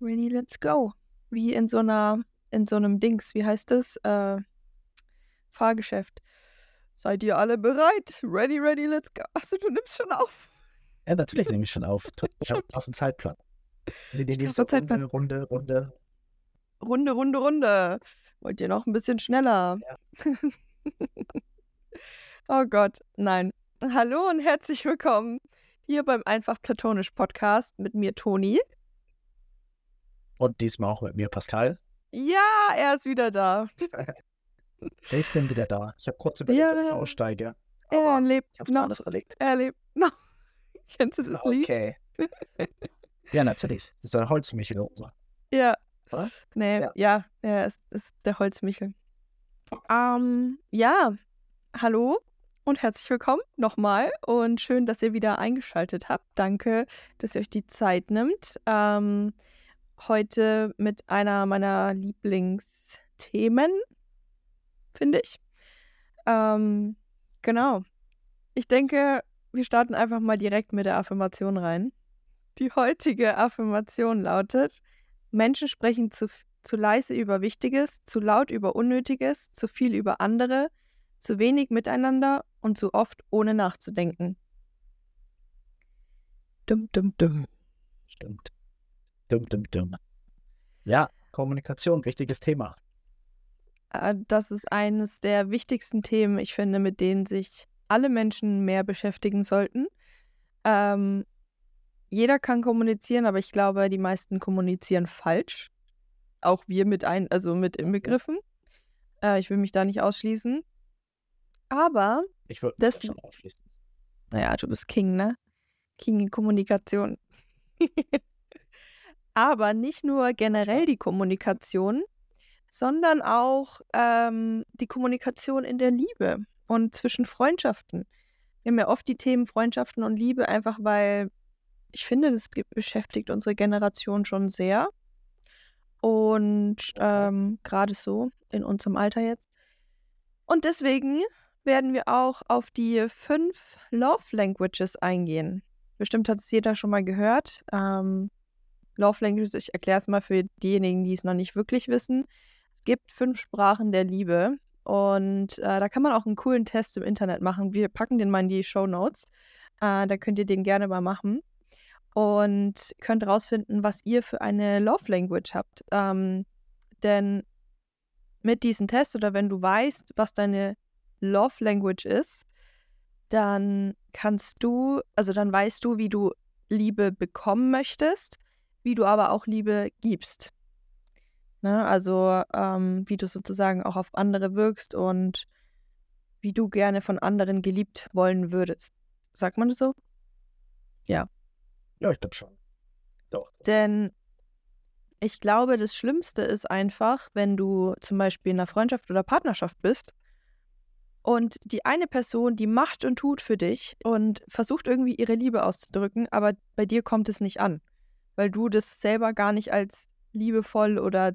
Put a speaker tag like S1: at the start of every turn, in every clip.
S1: Ready, let's go. Wie in so einer, in so einem Dings, wie heißt das? Äh, Fahrgeschäft. Seid ihr alle bereit? Ready, ready, let's go. Achso, du nimmst schon auf.
S2: Ja, natürlich nehme ich schon auf. Ich habe auf den Zeitplan. Die, die nächste
S1: hab Zeitplan.
S2: Runde, Runde, Runde.
S1: Runde, Runde, Runde. Wollt ihr noch ein bisschen schneller? oh Gott, nein. Hallo und herzlich willkommen hier beim Einfach Platonisch Podcast mit mir, Toni.
S2: Und diesmal auch mit mir, Pascal.
S1: Ja, er ist wieder da.
S2: Ich bin wieder da. Ich habe kurz überlegt, ob ich
S1: Ja.
S2: aussteige.
S1: Er lebt
S2: ich habe
S1: noch.
S2: alles überlegt.
S1: Er lebt noch. Kennst du das Lied?
S2: Okay. ja, natürlich. Das ist der Holzmichel so.
S1: Ja.
S2: Oder?
S1: Nee,
S2: Ja.
S1: ja, er ist, ist der Holzmichel. Ähm, ja, hallo und herzlich willkommen nochmal und schön, dass ihr wieder eingeschaltet habt. Danke, dass ihr euch die Zeit nimmt. Ähm, heute mit einer meiner Lieblingsthemen, finde ich. Ähm, genau. Ich denke, wir starten einfach mal direkt mit der Affirmation rein. Die heutige Affirmation lautet, Menschen sprechen zu, zu leise über Wichtiges, zu laut über Unnötiges, zu viel über andere, zu wenig miteinander und zu oft ohne nachzudenken. Dum, dum, dum.
S2: Stimmt. Dumm, dumm, dumm. Ja, Kommunikation, wichtiges Thema.
S1: Äh, Das ist eines der wichtigsten Themen, ich finde, mit denen sich alle Menschen mehr beschäftigen sollten. Ähm, jeder kann kommunizieren, aber ich glaube, die meisten kommunizieren falsch. Auch wir mit ein, also mit inbegriffen. Äh, ich will mich da nicht ausschließen. Aber,
S2: Ich würde
S1: Das-
S2: das schon ausschließen.
S1: naja, du bist King, ne? King in Kommunikation. aber nicht nur generell die Kommunikation, sondern auch ähm, die Kommunikation in der Liebe und zwischen Freundschaften. Wir haben ja oft die Themen Freundschaften und Liebe, einfach weil ich finde, das beschäftigt unsere Generation schon sehr. Und ähm, gerade so in unserem Alter jetzt. Und deswegen werden wir auch auf die fünf Love Languages eingehen. Bestimmt hat es jeder schon mal gehört. Ähm, Love Languages, ich erkläre es mal für diejenigen, die es noch nicht wirklich wissen. Es gibt fünf Sprachen der Liebe und äh, da kann man auch einen coolen Test im Internet machen. Wir packen den mal in die Show Notes. Äh, da könnt ihr den gerne mal machen und könnt rausfinden, was ihr für eine Love Language habt. Ähm, denn mit diesem Test oder wenn du weißt, was deine Love Language ist, dann kannst du, also dann weißt du, wie du Liebe bekommen möchtest, wie du aber auch Liebe gibst. Ne? Also ähm, wie du sozusagen auch auf andere wirkst und wie du gerne von anderen geliebt wollen würdest. Sagt man das so?
S2: Ja, ich glaube schon. Doch.
S1: Denn ich glaube, das Schlimmste ist einfach, wenn du zum Beispiel in einer Freundschaft oder Partnerschaft bist und die eine Person, die macht und tut für dich und versucht irgendwie ihre Liebe auszudrücken, aber bei dir kommt es nicht an, weil du das selber gar nicht als liebevoll oder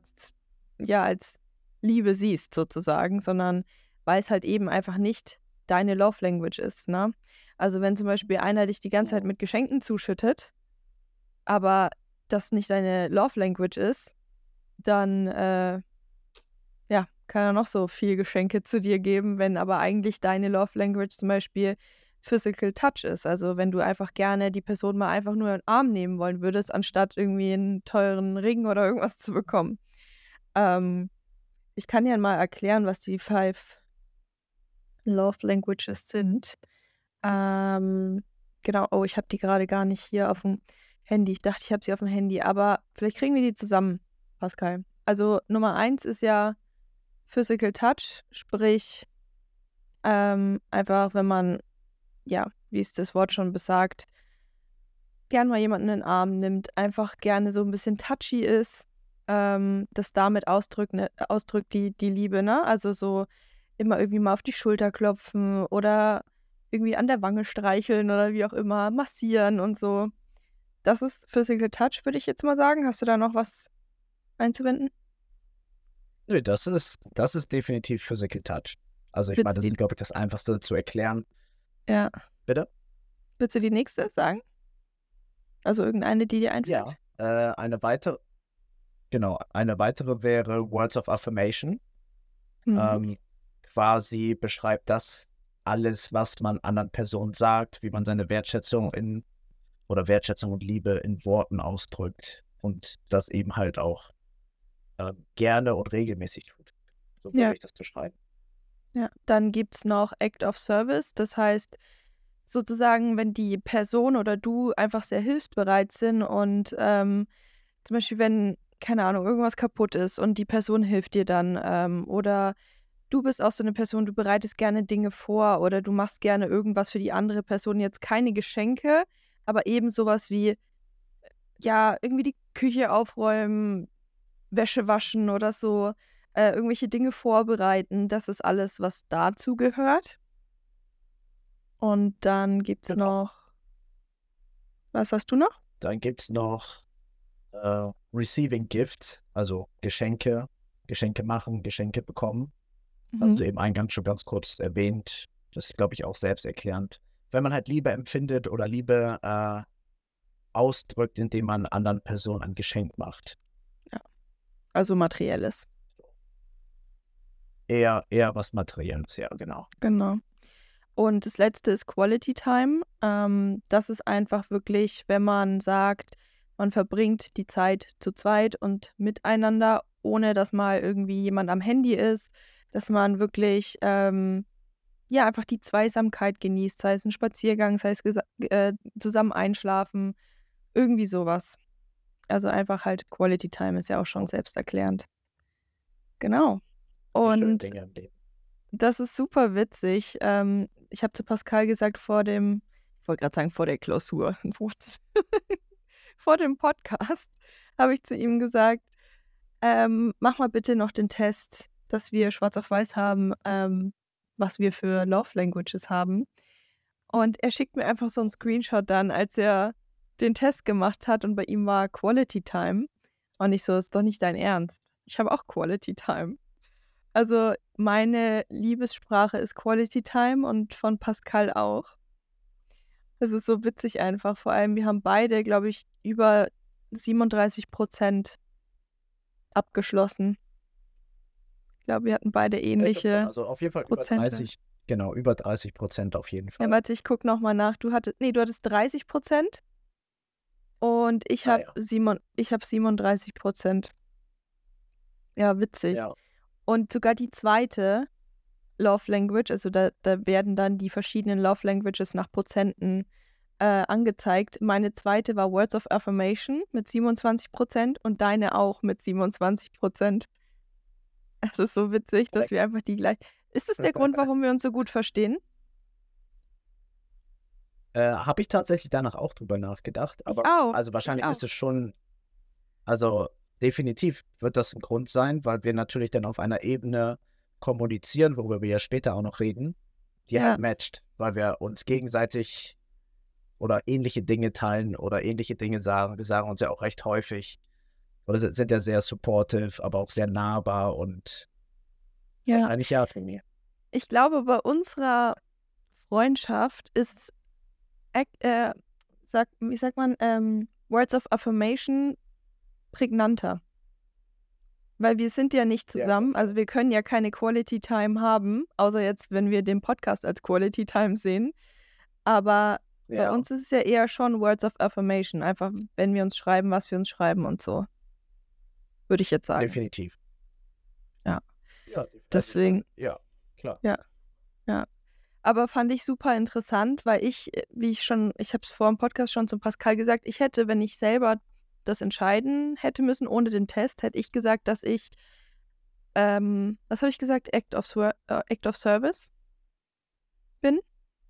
S1: ja, als Liebe siehst sozusagen, sondern weil es halt eben einfach nicht deine Love Language ist, ne? Also wenn zum Beispiel einer dich die ganze Zeit mit Geschenken zuschüttet, aber das nicht deine Love Language ist, dann äh, ja, kann er noch so viel Geschenke zu dir geben, wenn aber eigentlich deine Love Language zum Beispiel Physical Touch ist. Also wenn du einfach gerne die Person mal einfach nur in den Arm nehmen wollen würdest, anstatt irgendwie einen teuren Ring oder irgendwas zu bekommen. Ähm, ich kann dir mal erklären, was die Five Love Languages sind. Ähm, genau, oh, ich habe die gerade gar nicht hier auf dem Handy. Ich dachte, ich habe sie auf dem Handy, aber vielleicht kriegen wir die zusammen, Pascal. Also Nummer eins ist ja Physical Touch, sprich ähm, einfach, wenn man, ja, wie es das Wort schon besagt, gern mal jemanden in den Arm nimmt, einfach gerne so ein bisschen touchy ist, ähm, das damit ausdrückt, ne, ausdrückt die, die Liebe, ne? Also so immer irgendwie mal auf die Schulter klopfen oder irgendwie an der Wange streicheln oder wie auch immer, massieren und so. Das ist Physical Touch, würde ich jetzt mal sagen. Hast du da noch was einzuwenden?
S2: Nö, das ist, das ist definitiv Physical Touch. Also ich meine, das ist, glaube ich, das Einfachste zu erklären.
S1: Ja.
S2: Bitte?
S1: Willst du die nächste sagen? Also irgendeine, die dir einfällt?
S2: Ja. Äh, eine weitere, genau, eine weitere wäre Words of Affirmation.
S1: Mhm.
S2: Ähm, quasi beschreibt das alles, was man anderen Personen sagt, wie man seine Wertschätzung in oder Wertschätzung und Liebe in Worten ausdrückt und das eben halt auch äh, gerne und regelmäßig tut. So würde
S1: Ja.
S2: ich das beschreiben.
S1: Ja, dann gibt es noch Act of Service. Das heißt, sozusagen, wenn die Person oder du einfach sehr hilfsbereit sind und ähm, zum Beispiel, wenn, keine Ahnung, irgendwas kaputt ist und die Person hilft dir dann ähm, oder du bist auch so eine Person, du bereitest gerne Dinge vor oder du machst gerne irgendwas für die andere Person. Jetzt keine Geschenke, aber eben sowas wie, ja, irgendwie die Küche aufräumen, Wäsche waschen oder so, äh, irgendwelche Dinge vorbereiten. Das ist alles, was dazu gehört. Und dann gibt es
S2: Genau.
S1: noch. Was hast du noch?
S2: Dann gibt es noch äh, Receiving Gifts, also Geschenke, Geschenke machen, Geschenke bekommen. Hast
S1: Mhm.
S2: du eben eingangs schon ganz kurz erwähnt. Das ist, glaube ich, auch selbsterklärend. Wenn man halt Liebe empfindet oder Liebe äh, ausdrückt, indem man anderen Personen ein Geschenk macht.
S1: Also materielles.
S2: Eher, eher was Materielles, ja, genau.
S1: Genau. Und das letzte ist Quality Time. Ähm, das ist einfach wirklich, wenn man sagt, man verbringt die Zeit zu zweit und miteinander, ohne dass mal irgendwie jemand am Handy ist, dass man wirklich ähm, ja einfach die Zweisamkeit genießt, sei es ein Spaziergang, sei es äh, zusammen einschlafen, irgendwie sowas. Also einfach halt Quality Time ist ja auch schon selbsterklärend. Genau. Und das ist super witzig. Ähm, ich habe zu Pascal gesagt vor dem, ich wollte gerade sagen vor der Klausur, vor dem Podcast, habe ich zu ihm gesagt, ähm, mach mal bitte noch den Test, dass wir schwarz auf weiß haben, ähm, was wir für Love Languages haben. Und er schickt mir einfach so einen Screenshot dann, als er den Test gemacht hat und bei ihm war Quality Time. Und ich so, ist doch nicht dein Ernst. Ich habe auch Quality Time. Also meine Liebessprache ist Quality Time und von Pascal auch. Das ist so witzig einfach. Vor allem, wir haben beide, glaube ich, über 37 Prozent abgeschlossen. Ich glaube, wir hatten beide ähnliche.
S2: Also auf jeden Fall über
S1: Prozente.
S2: 30, genau, über 30 Prozent auf jeden Fall.
S1: Ja, warte, ich gucke nochmal nach. Du hattest, nee, du hattest 30 Prozent und ich
S2: Ah,
S1: habe
S2: ja.
S1: Simon, ich hab 37 Prozent. Ja, witzig.
S2: Ja,
S1: Und sogar die zweite Love Language, also da, da werden dann die verschiedenen Love Languages nach Prozenten äh, angezeigt. Meine zweite war Words of Affirmation mit 27 Prozent und deine auch mit 27 Prozent. Es ist so witzig, dass wir einfach die gleich. Ist das der Grund, warum wir uns so gut verstehen?
S2: äh, habe ich tatsächlich danach auch drüber nachgedacht. Aber
S1: auch,
S2: also wahrscheinlich
S1: auch.
S2: ist es schon, also definitiv wird das ein Grund sein, weil wir natürlich dann auf einer Ebene kommunizieren, worüber wir ja später auch noch reden, die
S1: Ja.
S2: halt matcht, weil wir uns gegenseitig oder ähnliche Dinge teilen oder ähnliche Dinge sagen. Wir sagen uns ja auch recht häufig oder sind ja sehr supportive, aber auch sehr nahbar und
S1: Ja.
S2: wahrscheinlich ja von mir.
S1: Ich glaube, bei unserer Freundschaft ist, äh, sag, wie sagt man, ähm, Words of Affirmation prägnanter. Weil wir sind ja nicht
S2: Ja.
S1: zusammen, also wir können ja keine Quality Time haben, außer jetzt, wenn wir den Podcast als Quality Time sehen. Aber bei
S2: Ja,
S1: uns ist es ja eher schon Words of Affirmation, einfach wenn wir uns schreiben, was wir uns schreiben und so. Würde ich jetzt sagen.
S2: definitiv.
S1: Ja.
S2: Ja, definitiv.
S1: Deswegen-
S2: Ja, klar.
S1: Aber fand ich super interessant, weil ich, äh, wie ich schon, ich habe es vor dem Podcast schon zum Pascal gesagt, ich hätte, wenn ich selber das entscheiden hätte müssen, ohne den Test, hätte ich gesagt, dass ich, ähm, was habe ich gesagt, Act of, äh, Act of Service bin.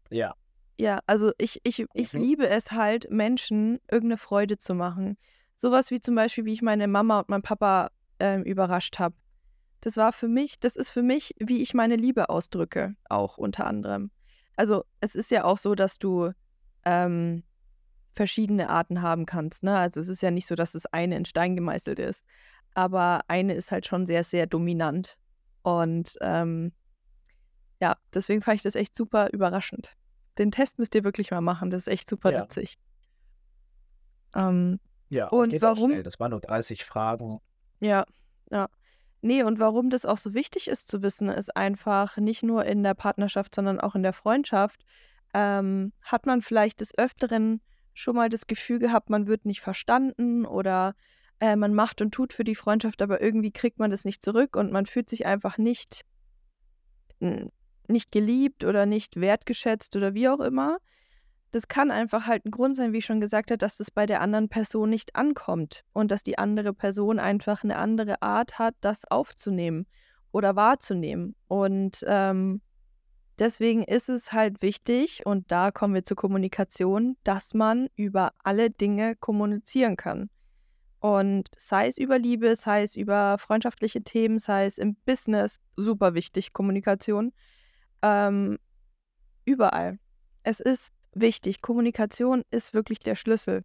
S2: Ja,
S1: Ja, also ich, ich, ich
S2: Mhm.
S1: liebe es halt, Menschen irgendeine Freude zu machen. Sowas wie zum Beispiel, wie ich meine Mama und meinen Papa ähm, überrascht habe. Das war für mich, das ist für mich, wie ich meine Liebe ausdrücke, auch unter anderem. Also es ist ja auch so, dass du ähm, verschiedene Arten haben kannst. Ne? Also es ist ja nicht so, dass das eine in Stein gemeißelt ist. Aber eine ist halt schon sehr, sehr dominant. Und ähm, ja, deswegen fand ich das echt super überraschend. Den Test müsst ihr wirklich mal machen, das ist echt super
S2: Ja.
S1: witzig. Ähm,
S2: ja.
S1: Und warum-.
S2: Das waren nur 30 Fragen.
S1: Ja, ja. Nee, und warum das auch so wichtig ist zu wissen, ist einfach nicht nur in der Partnerschaft, sondern auch in der Freundschaft. Ähm, hat man vielleicht des Öfteren schon mal das Gefühl gehabt, man wird nicht verstanden oder äh, man macht und tut für die Freundschaft, aber irgendwie kriegt man das nicht zurück und man fühlt sich einfach nicht, nicht geliebt oder nicht wertgeschätzt oder wie auch immer. Das kann einfach halt ein Grund sein, wie ich schon gesagt habe, dass das bei der anderen Person nicht ankommt und dass die andere Person einfach eine andere Art hat, das aufzunehmen oder wahrzunehmen. Und ähm, deswegen ist es halt wichtig, und da kommen wir zur Kommunikation, dass man über alle Dinge kommunizieren kann. Und sei es über Liebe, sei es über freundschaftliche Themen, sei es im Business, super wichtig, Kommunikation. Ähm, überall. Es ist wichtig. Kommunikation ist wirklich der Schlüssel.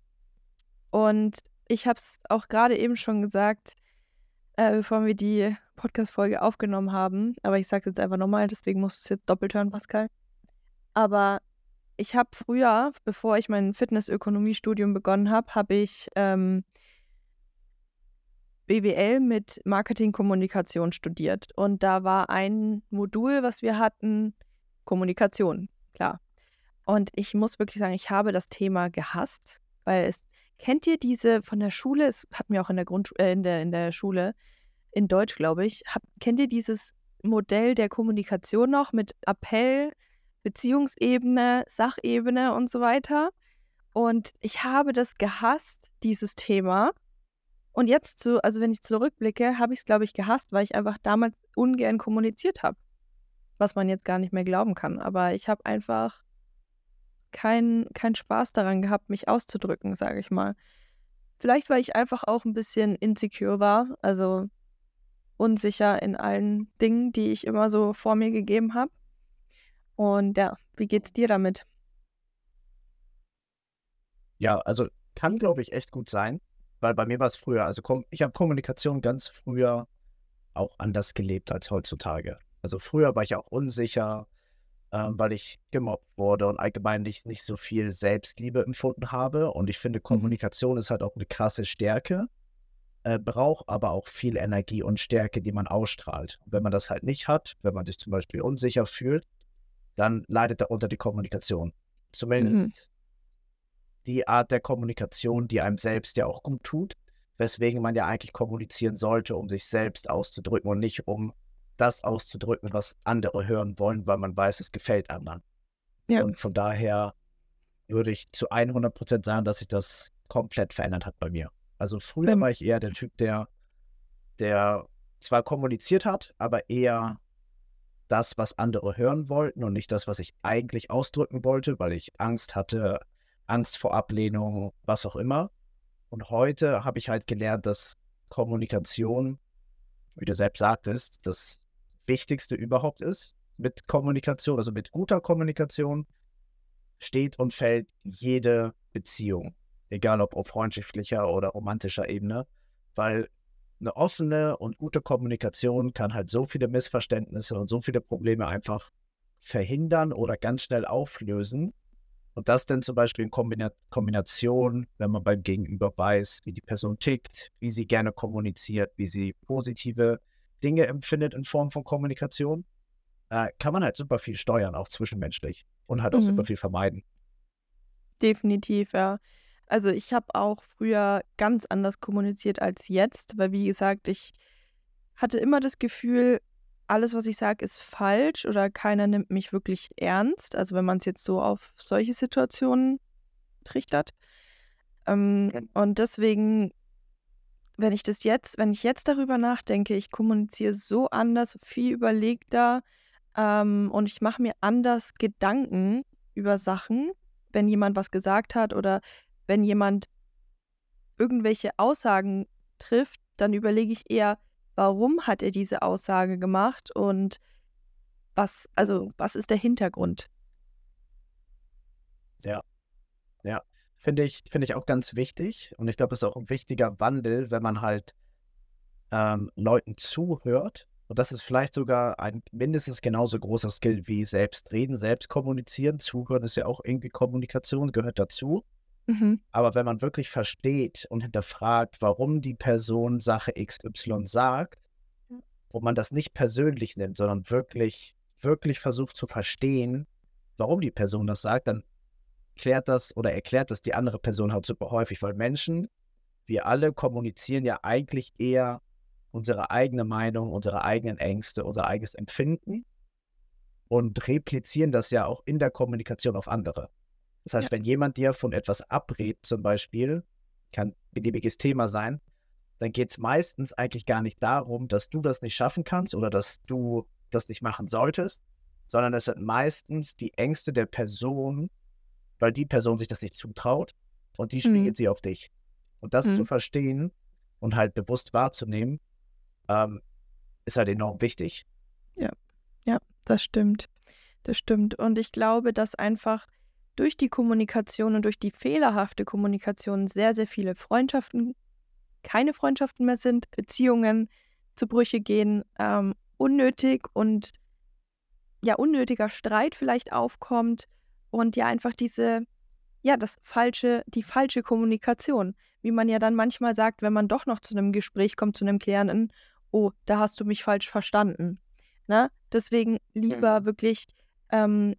S1: Und ich habe es auch gerade eben schon gesagt, äh, bevor wir die Podcast-Folge aufgenommen haben. Aber ich sage es jetzt einfach nochmal, deswegen musst du es jetzt doppelt hören, Pascal. Aber ich habe früher, bevor ich mein Fitnessökonomiestudium begonnen habe, habe ich ähm, BWL mit Marketingkommunikation studiert. Und da war ein Modul, was wir hatten, Kommunikation, klar. Und ich muss wirklich sagen, ich habe das Thema gehasst, weil es, kennt ihr diese von der Schule, es hatten wir auch in der Grund, äh, in der, in der Schule, in Deutsch, glaube ich, hab, kennt ihr dieses Modell der Kommunikation noch mit Appell, Beziehungsebene, Sachebene und so weiter? Und ich habe das gehasst, dieses Thema. Und jetzt zu, also wenn ich zurückblicke, habe ich es, glaube ich, gehasst, weil ich einfach damals ungern kommuniziert habe. Was man jetzt gar nicht mehr glauben kann. Aber ich habe einfach keinen kein Spaß daran gehabt, mich auszudrücken, sage ich mal. Vielleicht, weil ich einfach auch ein bisschen insecure war, also unsicher in allen Dingen, die ich immer so vor mir gegeben habe. Und ja, wie geht's dir damit?
S2: Ja, also kann, glaube ich, echt gut sein, weil bei mir war es früher, also ich habe Kommunikation ganz früher auch anders gelebt als heutzutage. Also früher war ich auch unsicher, ähm, weil ich gemobbt wurde und allgemein nicht, nicht so viel Selbstliebe empfunden habe. Und ich finde, mhm. Kommunikation ist halt auch eine krasse Stärke, äh, braucht aber auch viel Energie und Stärke, die man ausstrahlt. Und wenn man das halt nicht hat, wenn man sich zum Beispiel unsicher fühlt, dann leidet darunter die Kommunikation. Zumindest mhm. die Art der Kommunikation, die einem selbst ja auch gut tut, weswegen man ja eigentlich kommunizieren sollte, um sich selbst auszudrücken und nicht um das auszudrücken, was andere hören wollen, weil man weiß, es gefällt anderen. Ja. Und von daher würde ich zu 100 Prozent sagen, dass sich das komplett verändert hat bei mir. Also früher ähm. war ich eher der Typ, der, der zwar kommuniziert hat, aber eher das, was andere hören wollten und nicht das, was ich eigentlich ausdrücken wollte, weil ich Angst hatte, Angst vor Ablehnung, was auch immer. Und heute habe ich halt gelernt, dass Kommunikation, wie du selbst sagtest, das Wichtigste überhaupt ist mit Kommunikation, also mit guter Kommunikation, steht und fällt jede Beziehung, egal ob auf freundschaftlicher oder romantischer Ebene, weil eine offene und gute Kommunikation kann halt so viele Missverständnisse und so viele Probleme einfach verhindern oder ganz schnell auflösen. Und das dann zum Beispiel in Kombina Kombination, wenn man beim Gegenüber weiß, wie die Person tickt, wie sie gerne kommuniziert, wie sie positive Dinge empfindet in Form von Kommunikation, äh, kann man halt super viel steuern, auch zwischenmenschlich und halt auch mhm. super viel vermeiden.
S1: Definitiv, ja. Also ich habe auch früher ganz anders kommuniziert als jetzt, weil wie gesagt, ich hatte immer das Gefühl, alles, was ich sage, ist falsch oder keiner nimmt mich wirklich ernst. Also wenn man es jetzt so auf solche Situationen trichtert. Ähm, und deswegen wenn ich das jetzt, wenn ich jetzt darüber nachdenke, ich kommuniziere so anders, viel überlegter ähm, und ich mache mir anders Gedanken über Sachen, wenn jemand was gesagt hat oder wenn jemand irgendwelche Aussagen trifft, dann überlege ich eher, warum hat er diese Aussage gemacht und was, also was ist der Hintergrund?
S2: Ja, ja. Finde ich, finde ich auch ganz wichtig. Und ich glaube, es ist auch ein wichtiger Wandel, wenn man halt ähm, Leuten zuhört. Und das ist vielleicht sogar ein mindestens genauso großer Skill wie selbst reden, selbst kommunizieren. Zuhören ist ja auch irgendwie Kommunikation, gehört dazu.
S1: Mhm.
S2: Aber wenn man wirklich versteht und hinterfragt, warum die Person Sache XY sagt, wo man das nicht persönlich nimmt, sondern wirklich, wirklich versucht zu verstehen, warum die Person das sagt, dann klärt das oder erklärt das die andere Person halt super häufig, weil Menschen, wir alle kommunizieren ja eigentlich eher unsere eigene Meinung, unsere eigenen Ängste, unser eigenes Empfinden und replizieren das ja auch in der Kommunikation auf andere. Das heißt,
S1: Ja.
S2: wenn jemand dir von etwas abrät, zum Beispiel, kann beliebiges Thema sein, dann geht es meistens eigentlich gar nicht darum, dass du das nicht schaffen kannst oder dass du das nicht machen solltest, sondern es sind meistens die Ängste der Person, weil die Person sich das nicht zutraut und die spiegelt
S1: Mhm.
S2: sie auf dich. Und das zu
S1: Mhm.
S2: verstehen und halt bewusst wahrzunehmen, ähm, ist halt enorm wichtig.
S1: Das stimmt. Das stimmt. Und ich glaube, dass einfach durch die Kommunikation und durch die fehlerhafte Kommunikation sehr, sehr viele Freundschaften keine Freundschaften mehr sind, Beziehungen zu Brüche gehen, ähm, unnötig und ja, unnötiger Streit vielleicht aufkommt und ja, einfach diese, ja, das falsche, die falsche Kommunikation, wie man ja dann manchmal sagt, wenn man doch noch zu einem Gespräch kommt, zu einem Klärenden, oh, da hast du mich falsch verstanden. Ne? Deswegen lieber wirklich ähm,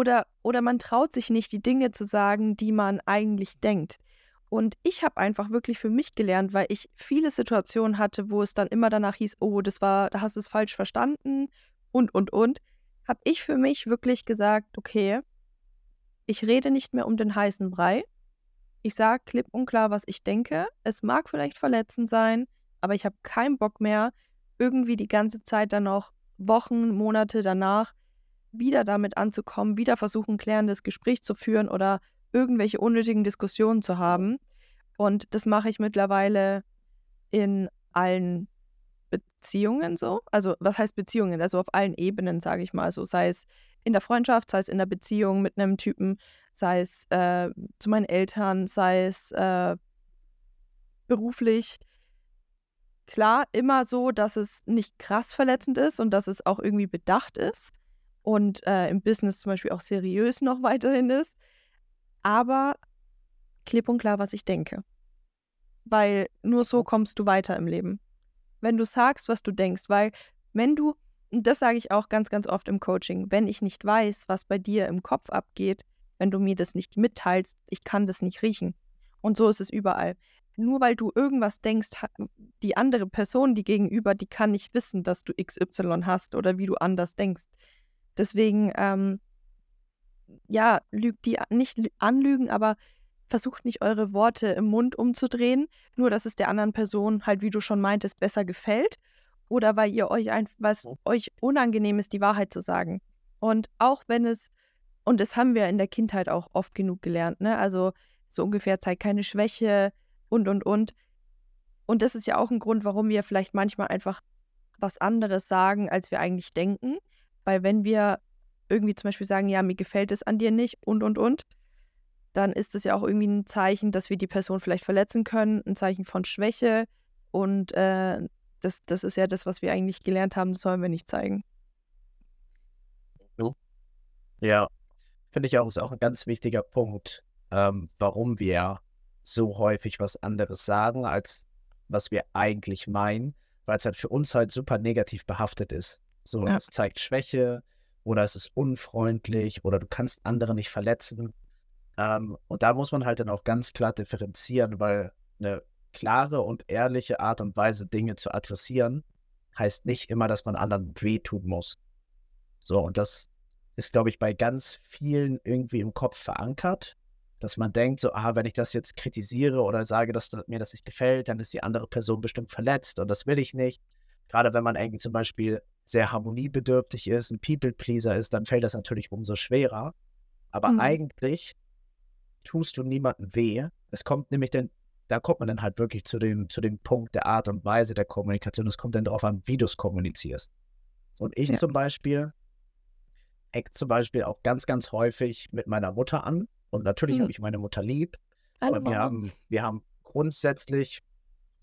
S1: oder, oder man traut sich nicht, die Dinge zu sagen, die man eigentlich denkt. Und ich habe einfach wirklich für mich gelernt, weil ich viele Situationen hatte, wo es dann immer danach hieß, oh, das war, da hast du es falsch verstanden und, und, und, habe ich für mich wirklich gesagt, okay, ich rede nicht mehr um den heißen Brei. Ich sage klipp und klar, was ich denke. Es mag vielleicht verletzend sein, aber ich habe keinen Bock mehr, irgendwie die ganze Zeit dann noch Wochen, Monate danach wieder damit anzukommen, wieder versuchen, klärendes Gespräch zu führen oder irgendwelche unnötigen Diskussionen zu haben. Und das mache ich mittlerweile in allen Beziehungen so. Also, was heißt Beziehungen? Also auf allen Ebenen, sage ich mal so. Sei es in der Freundschaft, sei es in der Beziehung mit einem Typen, sei es äh, zu meinen Eltern, sei es äh, beruflich. Klar, immer so, dass es nicht krass verletzend ist und dass es auch irgendwie bedacht ist und äh, im Business zum Beispiel auch seriös noch weiterhin ist. Aber klipp und klar, was ich denke. Weil nur so kommst du weiter im Leben. Wenn du sagst, was du denkst, weil wenn du, und das sage ich auch ganz, ganz oft im Coaching, wenn ich nicht weiß, was bei dir im Kopf abgeht, wenn du mir das nicht mitteilst, ich kann das nicht riechen. Und so ist es überall. Nur weil du irgendwas denkst, die andere Person, die gegenüber, die kann nicht wissen, dass du XY hast oder wie du anders denkst. Deswegen, ähm, ja, lügt die nicht anlügen, aber versucht nicht eure Worte im Mund umzudrehen, nur dass es der anderen Person halt, wie du schon meintest, besser gefällt oder weil ihr euch einfach, was euch unangenehm ist, die Wahrheit zu sagen. Und auch wenn es, und das haben wir in der Kindheit auch oft genug gelernt, ne? Also so ungefähr zeigt keine Schwäche und und und. Und das ist ja auch ein Grund, warum wir vielleicht manchmal einfach was anderes sagen, als wir eigentlich denken. Weil wenn wir irgendwie zum Beispiel sagen, ja, mir gefällt es an dir nicht und und und, dann ist es ja auch irgendwie ein Zeichen, dass wir die Person vielleicht verletzen können, ein Zeichen von Schwäche. Und äh, das, das ist ja das, was wir eigentlich gelernt haben, das sollen wir nicht zeigen.
S2: Ja, finde ich auch, ist auch ein ganz wichtiger Punkt, ähm, warum wir so häufig was anderes sagen, als was wir eigentlich meinen, weil es halt für uns halt super negativ behaftet ist. So,
S1: Ja.
S2: es zeigt Schwäche oder es ist unfreundlich oder du kannst andere nicht verletzen. Ähm, und da muss man halt dann auch ganz klar differenzieren, weil eine klare und ehrliche Art und Weise, Dinge zu adressieren, heißt nicht immer, dass man anderen wehtun muss. So, und das ist, glaube ich, bei ganz vielen irgendwie im Kopf verankert, dass man denkt, so, ah, wenn ich das jetzt kritisiere oder sage, dass das, mir das nicht gefällt, dann ist die andere Person bestimmt verletzt und das will ich nicht. Gerade wenn man irgendwie zum Beispiel sehr harmoniebedürftig ist, ein People-Pleaser ist, dann fällt das natürlich umso schwerer. Aber
S1: Mhm.
S2: eigentlich tust du niemandem weh. Es kommt nämlich dann, da kommt man dann halt wirklich zu dem, zu dem Punkt der Art und Weise der Kommunikation. Es kommt dann darauf an, wie du es kommunizierst. Und ich
S1: Ja.
S2: zum Beispiel eck zum Beispiel auch ganz, ganz häufig mit meiner Mutter an. Und natürlich
S1: Mhm.
S2: habe ich meine Mutter lieb.
S1: Hallo,
S2: aber wir
S1: Mama.
S2: haben, wir haben grundsätzlich,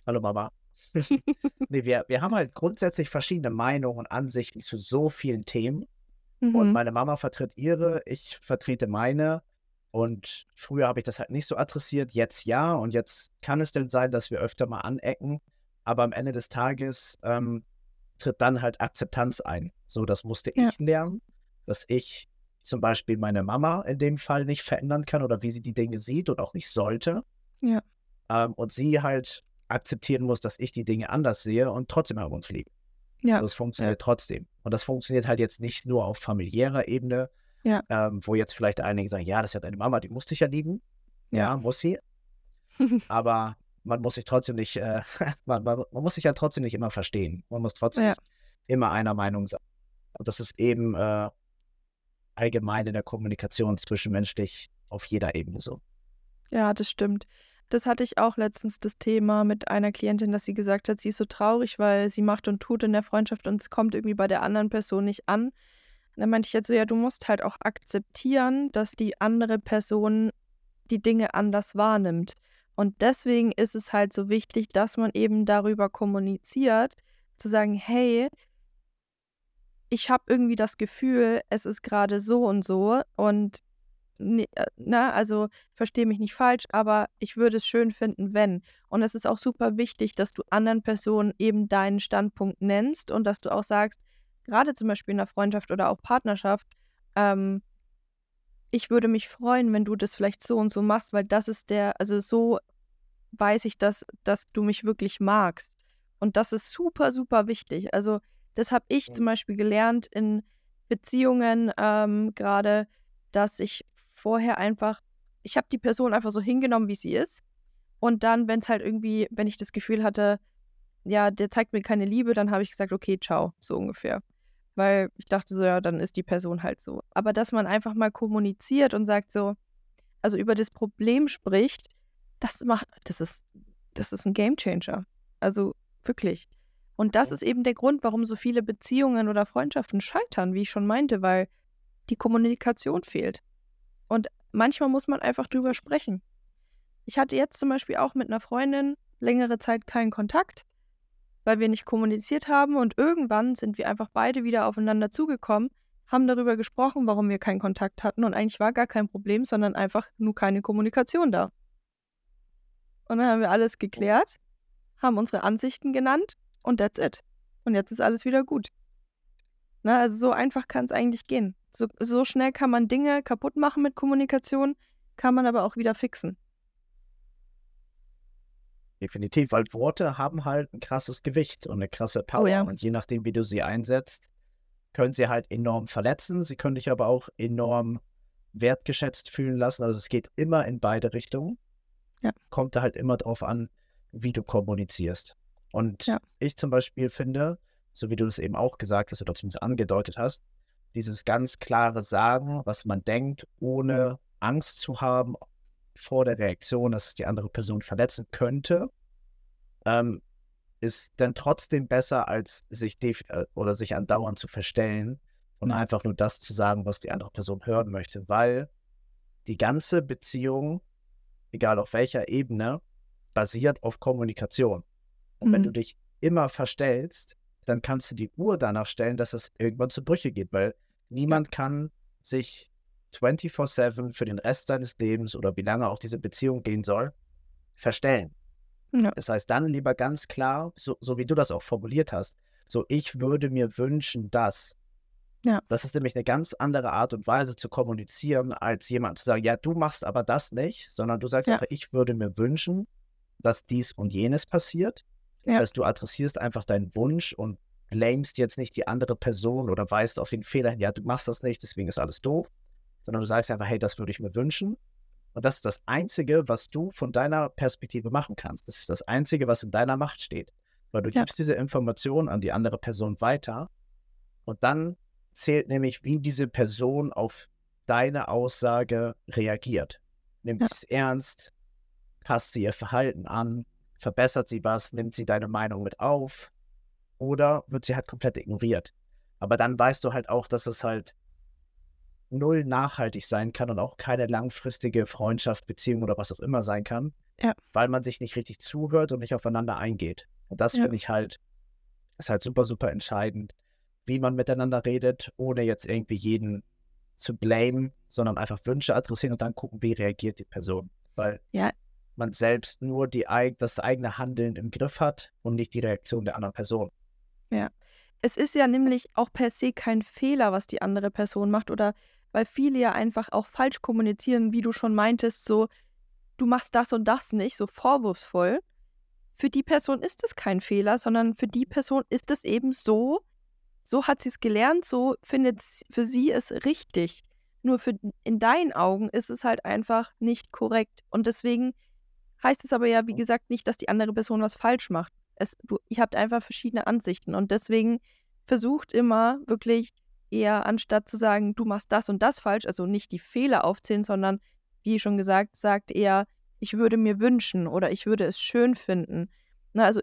S2: hallo Mama. nee, wir, wir haben halt grundsätzlich verschiedene Meinungen und Ansichten zu so vielen Themen. Und
S1: Mhm.
S2: meine Mama vertritt ihre, ich vertrete meine. Und früher habe ich das halt nicht so adressiert, jetzt ja. Und jetzt kann es denn sein, dass wir öfter mal anecken. Aber am Ende des Tages ähm, tritt dann halt Akzeptanz ein. So, das musste
S1: Ja.
S2: ich lernen, dass ich zum Beispiel meine Mama in dem Fall nicht verändern kann oder wie sie die Dinge sieht und auch nicht sollte.
S1: Ja.
S2: Ähm, und sie halt akzeptieren muss, dass ich die Dinge anders sehe und trotzdem lieb.
S1: Ja.
S2: Das funktioniert trotzdem. Und das funktioniert halt jetzt nicht nur auf familiärer Ebene,
S1: Ja.
S2: ähm, wo jetzt vielleicht einige sagen, ja, das ist ja deine Mama, die muss dich ja lieben. Ja,
S1: Ja.
S2: muss sie. Aber man muss sich trotzdem nicht, äh, man, man, man muss sich ja trotzdem nicht immer verstehen. Man muss trotzdem
S1: Ja.
S2: immer einer Meinung sein. Und das ist eben äh, allgemein in der Kommunikation zwischenmenschlich auf jeder Ebene so.
S1: Ja, das stimmt. Das hatte ich auch letztens das Thema mit einer Klientin, dass sie gesagt hat, sie ist so traurig, weil sie macht und tut in der Freundschaft und es kommt irgendwie bei der anderen Person nicht an. Und dann meinte ich jetzt so, ja, du musst halt auch akzeptieren, dass die andere Person die Dinge anders wahrnimmt. Und deswegen ist es halt so wichtig, dass man eben darüber kommuniziert, zu sagen, hey, ich habe irgendwie das Gefühl, es ist gerade so und so und ne, äh, na, also verstehe mich nicht falsch, aber ich würde es schön finden, wenn. Und es ist auch super wichtig, dass du anderen Personen eben deinen Standpunkt nennst und dass du auch sagst, gerade zum Beispiel in der Freundschaft oder auch Partnerschaft, ähm, ich würde mich freuen, wenn du das vielleicht so und so machst, weil das ist der, also so weiß ich, dass, dass du mich wirklich magst. Und das ist super, super wichtig. Also das habe ich zum Beispiel gelernt in Beziehungen ähm, gerade, dass ich vorher einfach, ich habe die Person einfach so hingenommen, wie sie ist. Und dann, wenn es halt irgendwie, wenn ich das Gefühl hatte, ja, der zeigt mir keine Liebe, dann habe ich gesagt, okay, ciao, so ungefähr. Weil ich dachte so, ja, dann ist die Person halt so. Aber dass man einfach mal kommuniziert und sagt so, also über das Problem spricht, das macht, das ist, das ist ein Gamechanger. Also wirklich. Und das ist eben der Grund, warum so viele Beziehungen oder Freundschaften scheitern, wie ich schon meinte, weil die Kommunikation fehlt. Und manchmal muss man einfach drüber sprechen. Ich hatte jetzt zum Beispiel auch mit einer Freundin längere Zeit keinen Kontakt, weil wir nicht kommuniziert haben und irgendwann sind wir einfach beide wieder aufeinander zugekommen, haben darüber gesprochen, warum wir keinen Kontakt hatten und eigentlich war gar kein Problem, sondern einfach nur keine Kommunikation da. Und dann haben wir alles geklärt, haben unsere Ansichten genannt und that's it. Und jetzt ist alles wieder gut. Na, also so einfach kann es eigentlich gehen. So, so schnell kann man Dinge kaputt machen mit Kommunikation, kann man aber auch wieder fixen.
S2: Definitiv, weil Worte haben halt ein krasses Gewicht und eine krasse Power.
S1: ja.
S2: Und je nachdem, wie du sie einsetzt, können sie halt enorm verletzen. Sie können dich aber auch enorm wertgeschätzt fühlen lassen. Also es geht immer in beide Richtungen.
S1: Ja.
S2: Kommt da halt immer drauf an, wie du kommunizierst. Und
S1: Ja.
S2: ich zum Beispiel finde, so wie du das eben auch gesagt hast oder zumindest angedeutet hast, dieses ganz klare Sagen, was man denkt, ohne Angst zu haben vor der Reaktion, dass es die andere Person verletzen könnte, ähm, ist dann trotzdem besser, als sich äh, oder sich andauernd zu verstellen und einfach nur das zu sagen, was die andere Person hören möchte, weil die ganze Beziehung, egal auf welcher Ebene, basiert auf Kommunikation. Und wenn
S1: Mhm.
S2: du dich immer verstellst, dann kannst du die Uhr danach stellen, dass es irgendwann zu Brüche geht, weil niemand kann sich 24/7 für den Rest seines Lebens oder wie lange auch diese Beziehung gehen soll, verstellen.
S1: Ja.
S2: Das heißt, dann lieber ganz klar, so, so wie du das auch formuliert hast, so ich würde mir wünschen, dass.
S1: Ja.
S2: Das ist nämlich eine ganz andere Art und Weise zu kommunizieren, als jemand zu sagen, ja, du machst aber das nicht, sondern du sagst
S1: Ja.
S2: einfach, ich würde mir wünschen, dass dies und jenes passiert. Das
S1: Ja.
S2: heißt, du adressierst einfach deinen Wunsch und blamest jetzt nicht die andere Person oder weist auf den Fehler hin, ja, du machst das nicht, deswegen ist alles doof, sondern du sagst einfach, hey, das würde ich mir wünschen. Und das ist das Einzige, was du von deiner Perspektive machen kannst. Das ist das Einzige, was in deiner Macht steht. Weil du
S1: Ja.
S2: gibst diese Information an die andere Person weiter und dann zählt nämlich, wie diese Person auf deine Aussage reagiert. Nimmt
S1: Ja.
S2: sie es ernst, passt sie ihr Verhalten an, verbessert sie was, nimmt sie deine Meinung mit auf oder wird sie halt komplett ignoriert. Aber dann weißt du halt auch, dass es halt null nachhaltig sein kann und auch keine langfristige Freundschaft, Beziehung oder was auch immer sein kann,
S1: Ja.
S2: weil man sich nicht richtig zuhört und nicht aufeinander eingeht. Und das
S1: Ja.
S2: finde ich halt, ist halt super, super entscheidend, wie man miteinander redet, ohne jetzt irgendwie jeden zu blamen, sondern einfach Wünsche adressieren und dann gucken, wie reagiert die Person. Weil
S1: Ja.
S2: Man selbst nur die, das eigene Handeln im Griff hat und nicht die Reaktion der anderen Person.
S1: Es ist ja nämlich auch per se kein Fehler, was die andere Person macht oder weil viele ja einfach auch falsch kommunizieren, wie du schon meintest, so du machst das und das nicht, so vorwurfsvoll. Für die Person ist es kein Fehler, sondern für die Person ist es eben so, so hat sie es gelernt, so findet für sie es richtig. Nur für in deinen Augen ist es halt einfach nicht korrekt und deswegen heißt es aber ja, wie gesagt, nicht, dass die andere Person was falsch macht. Es, du, ihr habt einfach verschiedene Ansichten und deswegen versucht immer wirklich eher, anstatt zu sagen, du machst das und das falsch, also nicht die Fehler aufzählen, sondern wie schon gesagt, sagt eher, ich würde mir wünschen oder ich würde es schön finden. Na, also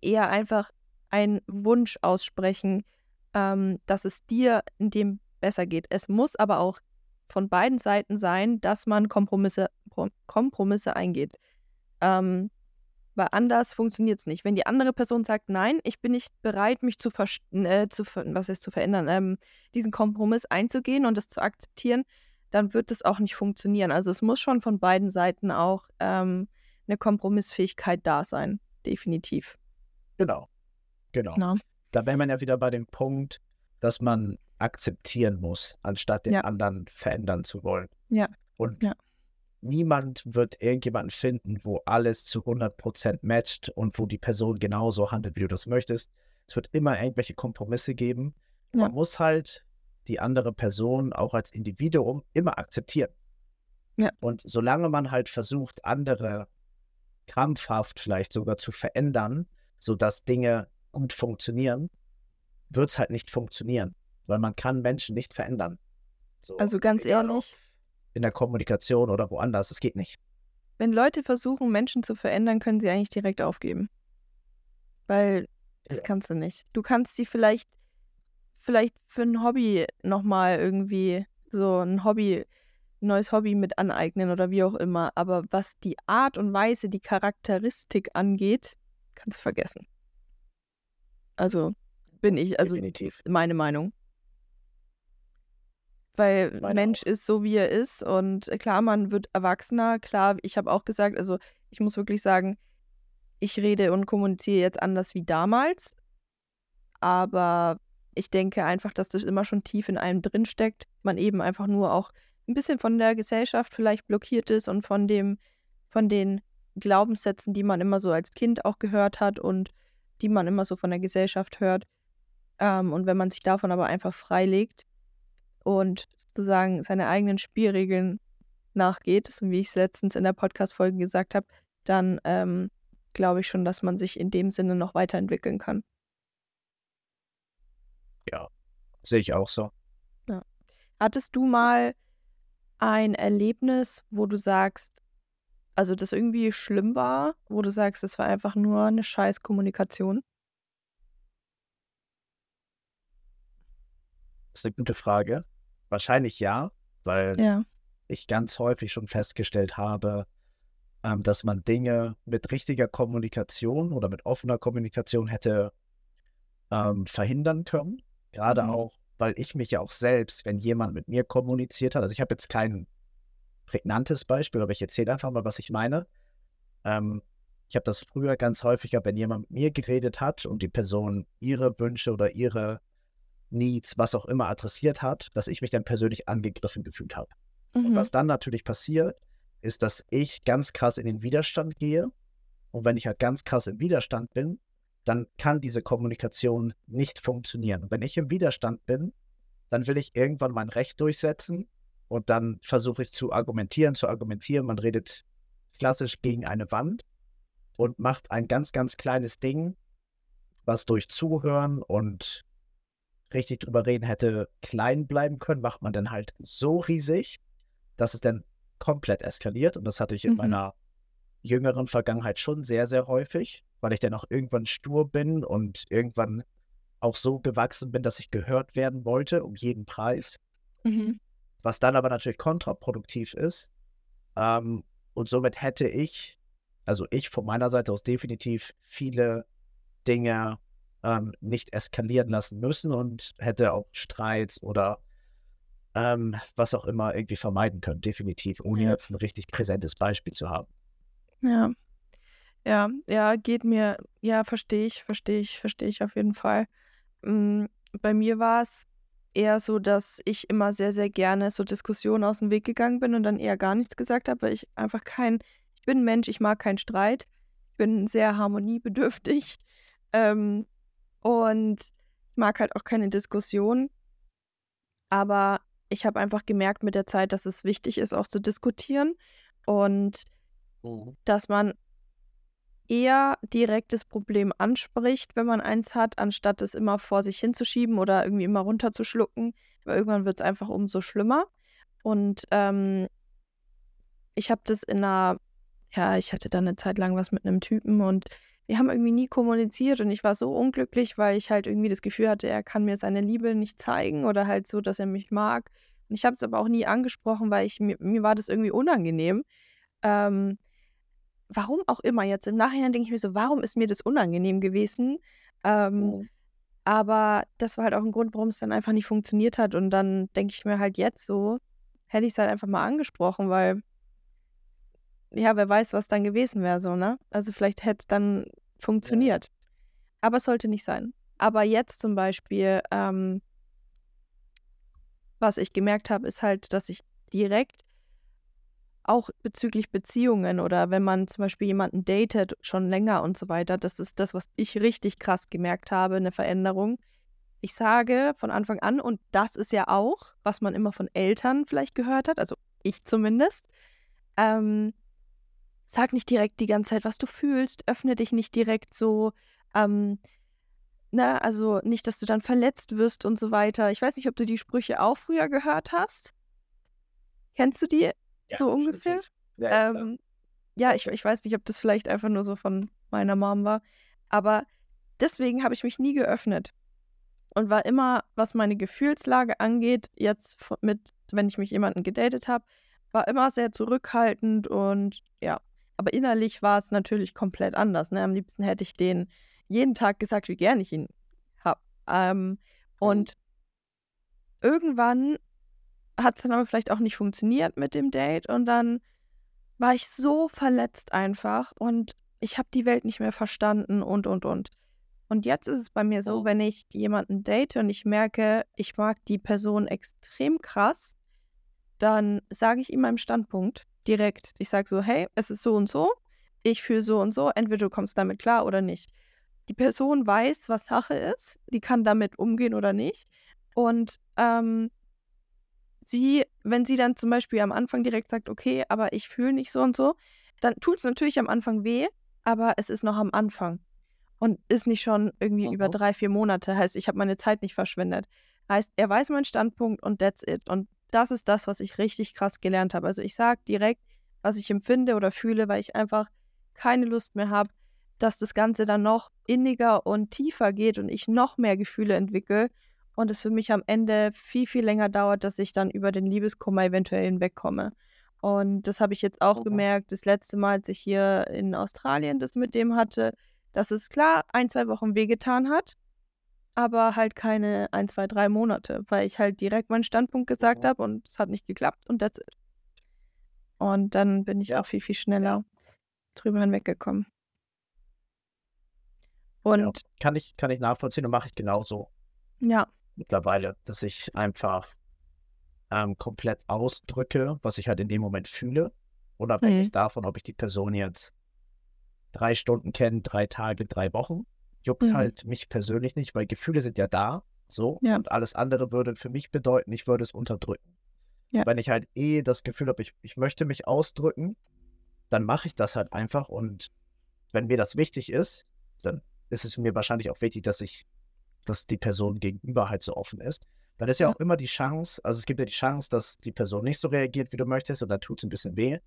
S1: eher einfach einen Wunsch aussprechen, ähm, dass es dir in dem besser geht. Es muss aber auch von beiden Seiten sein, dass man Kompromisse, Pro- Kompromisse eingeht. Ähm, weil anders funktioniert es nicht. Wenn die andere Person sagt, nein, ich bin nicht bereit, mich zu, vers- äh, zu ver- was heißt zu verändern, ähm, diesen Kompromiss einzugehen und das zu akzeptieren, dann wird es auch nicht funktionieren. Also es muss schon von beiden Seiten auch ähm, eine Kompromissfähigkeit da sein. Definitiv.
S2: Genau. Genau.
S1: Na.
S2: Da wäre man ja wieder bei dem Punkt, dass man akzeptieren muss, anstatt den
S1: Ja.
S2: anderen verändern zu wollen.
S1: Ja.
S2: Und
S1: Ja.
S2: Niemand wird irgendjemanden finden, wo alles zu 100% matcht und wo die Person genauso handelt, wie du das möchtest. Es wird immer irgendwelche Kompromisse geben.
S1: Ja.
S2: Man muss halt die andere Person auch als Individuum immer akzeptieren.
S1: Ja.
S2: Und solange man halt versucht, andere krampfhaft vielleicht sogar zu verändern, sodass Dinge gut funktionieren, wird es halt nicht funktionieren, weil man kann Menschen nicht verändern. So,
S1: Also ganz ehrlich,
S2: In der Kommunikation oder woanders, es geht nicht.
S1: wenn Leute versuchen, Menschen zu verändern, können sie eigentlich direkt aufgeben. Weil das kannst du nicht. Du kannst sie vielleicht, vielleicht für ein Hobby nochmal irgendwie so ein Hobby, ein neues Hobby mit aneignen oder wie auch immer. Aber was die Art und Weise, die Charakteristik angeht, kannst du vergessen. Also bin ich, also
S2: Definitiv.
S1: meine Meinung. Weil
S2: Meine
S1: Mensch ist so, wie er ist. Und äh, klar, man wird erwachsener. Klar, ich habe auch gesagt, also ich muss wirklich sagen, ich rede und kommuniziere jetzt anders wie damals. Aber ich denke einfach, dass das immer schon tief in einem drinsteckt. Man eben einfach nur auch ein bisschen von der Gesellschaft vielleicht blockiert ist und von dem, von den Glaubenssätzen, die man immer so als Kind auch gehört hat und die man immer so von der Gesellschaft hört. Ähm, und wenn man sich davon aber einfach freilegt und sozusagen seine eigenen Spielregeln nachgeht, so wie ich es letztens in der Podcast-Folge gesagt habe, dann ähm, glaube ich schon, dass man sich in dem Sinne noch weiterentwickeln kann.
S2: Sehe ich auch so.
S1: Hattest du mal ein Erlebnis, wo du sagst, also das irgendwie schlimm war, wo du sagst, es war einfach nur eine scheiß Kommunikation?
S2: Das ist eine gute Frage. Wahrscheinlich ja, weil
S1: Ja.
S2: ich ganz häufig schon festgestellt habe, ähm, dass man Dinge mit richtiger Kommunikation oder mit offener Kommunikation hätte ähm, verhindern können. Gerade
S1: Mhm.
S2: auch, weil ich mich ja auch selbst, wenn jemand mit mir kommuniziert hat, also ich habe jetzt kein prägnantes Beispiel, aber ich erzähle einfach mal, was ich meine. Ähm, ich habe das früher ganz häufig gehabt, wenn jemand mit mir geredet hat und die Person ihre Wünsche oder ihre Needs, was auch immer adressiert hat, dass ich mich dann persönlich angegriffen gefühlt habe. Und
S1: Mhm.
S2: was dann natürlich passiert, ist, dass ich ganz krass in den Widerstand gehe. Und wenn ich halt ganz krass im Widerstand bin, dann kann diese Kommunikation nicht funktionieren. Und wenn ich im Widerstand bin, dann will ich irgendwann mein Recht durchsetzen und dann versuche ich zu argumentieren, zu argumentieren. Man redet klassisch gegen eine Wand und macht ein ganz, ganz kleines Ding, was durch Zuhören und richtig drüber reden hätte klein bleiben können, macht man dann halt so riesig, dass es dann komplett eskaliert. Und das hatte ich in
S1: Mhm.
S2: meiner jüngeren Vergangenheit schon sehr, sehr häufig, weil ich dann auch irgendwann stur bin und irgendwann auch so gewachsen bin, dass ich gehört werden wollte, um jeden Preis.
S1: Mhm.
S2: Was dann aber natürlich kontraproduktiv ist. Ähm, und somit hätte ich, also ich von meiner Seite aus definitiv viele Dinge ähm, nicht eskalieren lassen müssen und hätte auch Streits oder ähm, was auch immer irgendwie vermeiden können, definitiv, ohne
S1: Ja.
S2: jetzt ein richtig präsentes Beispiel zu haben.
S1: Ja. Ja, ja, geht mir ja, verstehe ich, verstehe ich, verstehe ich auf jeden Fall. Hm, bei mir war es eher so, dass ich immer sehr, sehr gerne so Diskussionen aus dem Weg gegangen bin und dann eher gar nichts gesagt habe, weil ich einfach kein ich bin 'n Mensch, ich mag keinen Streit. Ich bin sehr harmoniebedürftig, ähm, und ich mag halt auch keine Diskussion. Aber ich habe einfach gemerkt mit der Zeit, dass es wichtig ist, auch zu diskutieren und
S2: Mhm.
S1: dass man eher direkt das Problem anspricht, wenn man eins hat, anstatt es immer vor sich hinzuschieben oder irgendwie immer runterzuschlucken, weil irgendwann wird's einfach umso schlimmer. Und, ähm ich habe das in 'ner ja, ich hatte da 'ne Zeit lang was mit 'nem Typen und wir haben irgendwie nie kommuniziert und ich war so unglücklich, weil ich halt irgendwie das Gefühl hatte, er kann mir seine Liebe nicht zeigen oder halt so, dass er mich mag. Und ich habe es aber auch nie angesprochen, weil ich mir mir war das irgendwie unangenehm. Ähm, warum auch immer jetzt. Im Nachhinein denke ich mir so: „Warum ist mir das unangenehm gewesen?“ Ähm,
S2: Mhm.
S1: aber das war halt auch 'n Grund, warum es dann einfach nicht funktioniert hat. Und dann denke ich mir halt jetzt so, hätte ich's halt einfach mal angesprochen, weil ja, wer weiß, was dann gewesen wäre so, ne? Also, vielleicht hätte es dann funktioniert. Aber es sollte nicht sein. Aber jetzt zum Beispiel, ähm was ich gemerkt habe, ist halt, dass ich direkt auch bezüglich Beziehungen oder wenn man zum Beispiel jemanden datet schon länger und so weiter, das ist das, was ich richtig krass gemerkt habe, 'ne Veränderung. Ich sage von Anfang an und das ist ja auch, was man immer von Eltern vielleicht gehört hat, also ich zumindest, ähm: „Sag nicht direkt die ganze Zeit, was du fühlst. Öffne dich nicht direkt so, ähm, ne, also nicht, dass du dann verletzt wirst und so weiter.“ Ich weiß nicht, ob du die Sprüche auch früher gehört hast? Kennst du die
S2: Ja,
S1: so ungefähr?
S2: Ja.
S1: Ähm, ja, ich ich weiß nicht, ob das vielleicht einfach nur so von meiner Mom war, aber deswegen habe ich mich nie geöffnet und war immer, was meine Gefühlslage angeht, jetzt mit wenn ich mich jemanden gedatet habe, war immer sehr zurückhaltend und ja. Aber innerlich war es natürlich komplett anders, ne? Am liebsten hätte ich denen jeden Tag gesagt, wie gern ich ihn habe. Ähm,
S2: Mhm.
S1: und irgendwann hat's dann aber vielleicht auch nicht funktioniert mit dem Date und dann war ich so verletzt einfach und ich habe die Welt nicht mehr verstanden und, und, und. Und jetzt ist es bei mir so,
S2: Mhm.
S1: wenn ich jemanden date und ich merke, ich mag die Person extrem krass, dann sage ich ihm meinen Standpunkt direkt. Ich sage so: „Hey, es ist so und so. Ich fühle so und so. Entweder du kommst damit klar oder nicht.“ Die Person weiß, was Sache ist. Die kann damit umgehen oder nicht. Und, ähm sie wenn sie dann zum Beispiel am Anfang direkt sagt: „Okay, aber ich fühle nicht so und so“, dann tut's natürlich am Anfang weh, aber es ist noch am Anfang und ist nicht schon irgendwie über
S2: Mhm.
S1: 3, 4 Monate. Heißt, ich habe meine Zeit nicht verschwendet. Heißt, er weiß meinen Standpunkt und that's it. Und das ist das, was ich richtig krass gelernt habe. Also, ich sage direkt, was ich empfinde oder fühle, weil ich einfach keine Lust mehr habe, dass das Ganze dann noch inniger und tiefer geht und ich noch mehr Gefühle entwickle und es für mich am Ende viel, viel länger dauert, dass ich dann über den Liebeskummer eventuell hinwegkomme. Und das habe ich jetzt auch
S2: Mhm.
S1: gemerkt, das letzte Mal, als ich hier in Australien das mit dem hatte, dass es klar 1, 2 Wochen wehgetan hat, aber halt keine 1, 2, 3 Monate, weil ich halt direkt meinen Standpunkt gesagt habe und es hat nicht geklappt und that's it. Und dann bin ich
S2: Ja.
S1: auch viel, viel
S2: Ja.
S1: schneller drüber hinweggekommen.
S2: Ja,
S1: Und
S2: kann ich kann ich nachvollziehen und mache ich genauso
S1: Ja.
S2: mittlerweile, dass ich einfach, ähm, komplett ausdrücke, was ich halt in dem Moment fühle, unabhängig
S1: Mhm.
S2: davon, ob ich die Person jetzt 3 Stunden kenne, 3 Tage, 3 Wochen. Juckt
S1: Mhm.
S2: halt mich persönlich nicht, weil Gefühle sind ja da, so,
S1: Ja.
S2: und alles andere würde für mich bedeuten, ich würde es unterdrücken.
S1: Ja.
S2: Wenn ich halt eh das Gefühl habe, ich ich möchte mich ausdrücken, dann mache ich das halt einfach und wenn mir das wichtig ist, dann ist es mir wahrscheinlich auch wichtig, dass ich dass die Person gegenüber halt so offen ist. Dann ist ja
S1: Ja.
S2: auch immer die Chance also, es gibt ja die Chance, dass die Person nicht so reagiert, wie du möchtest und dann tut's 'n bisschen weh.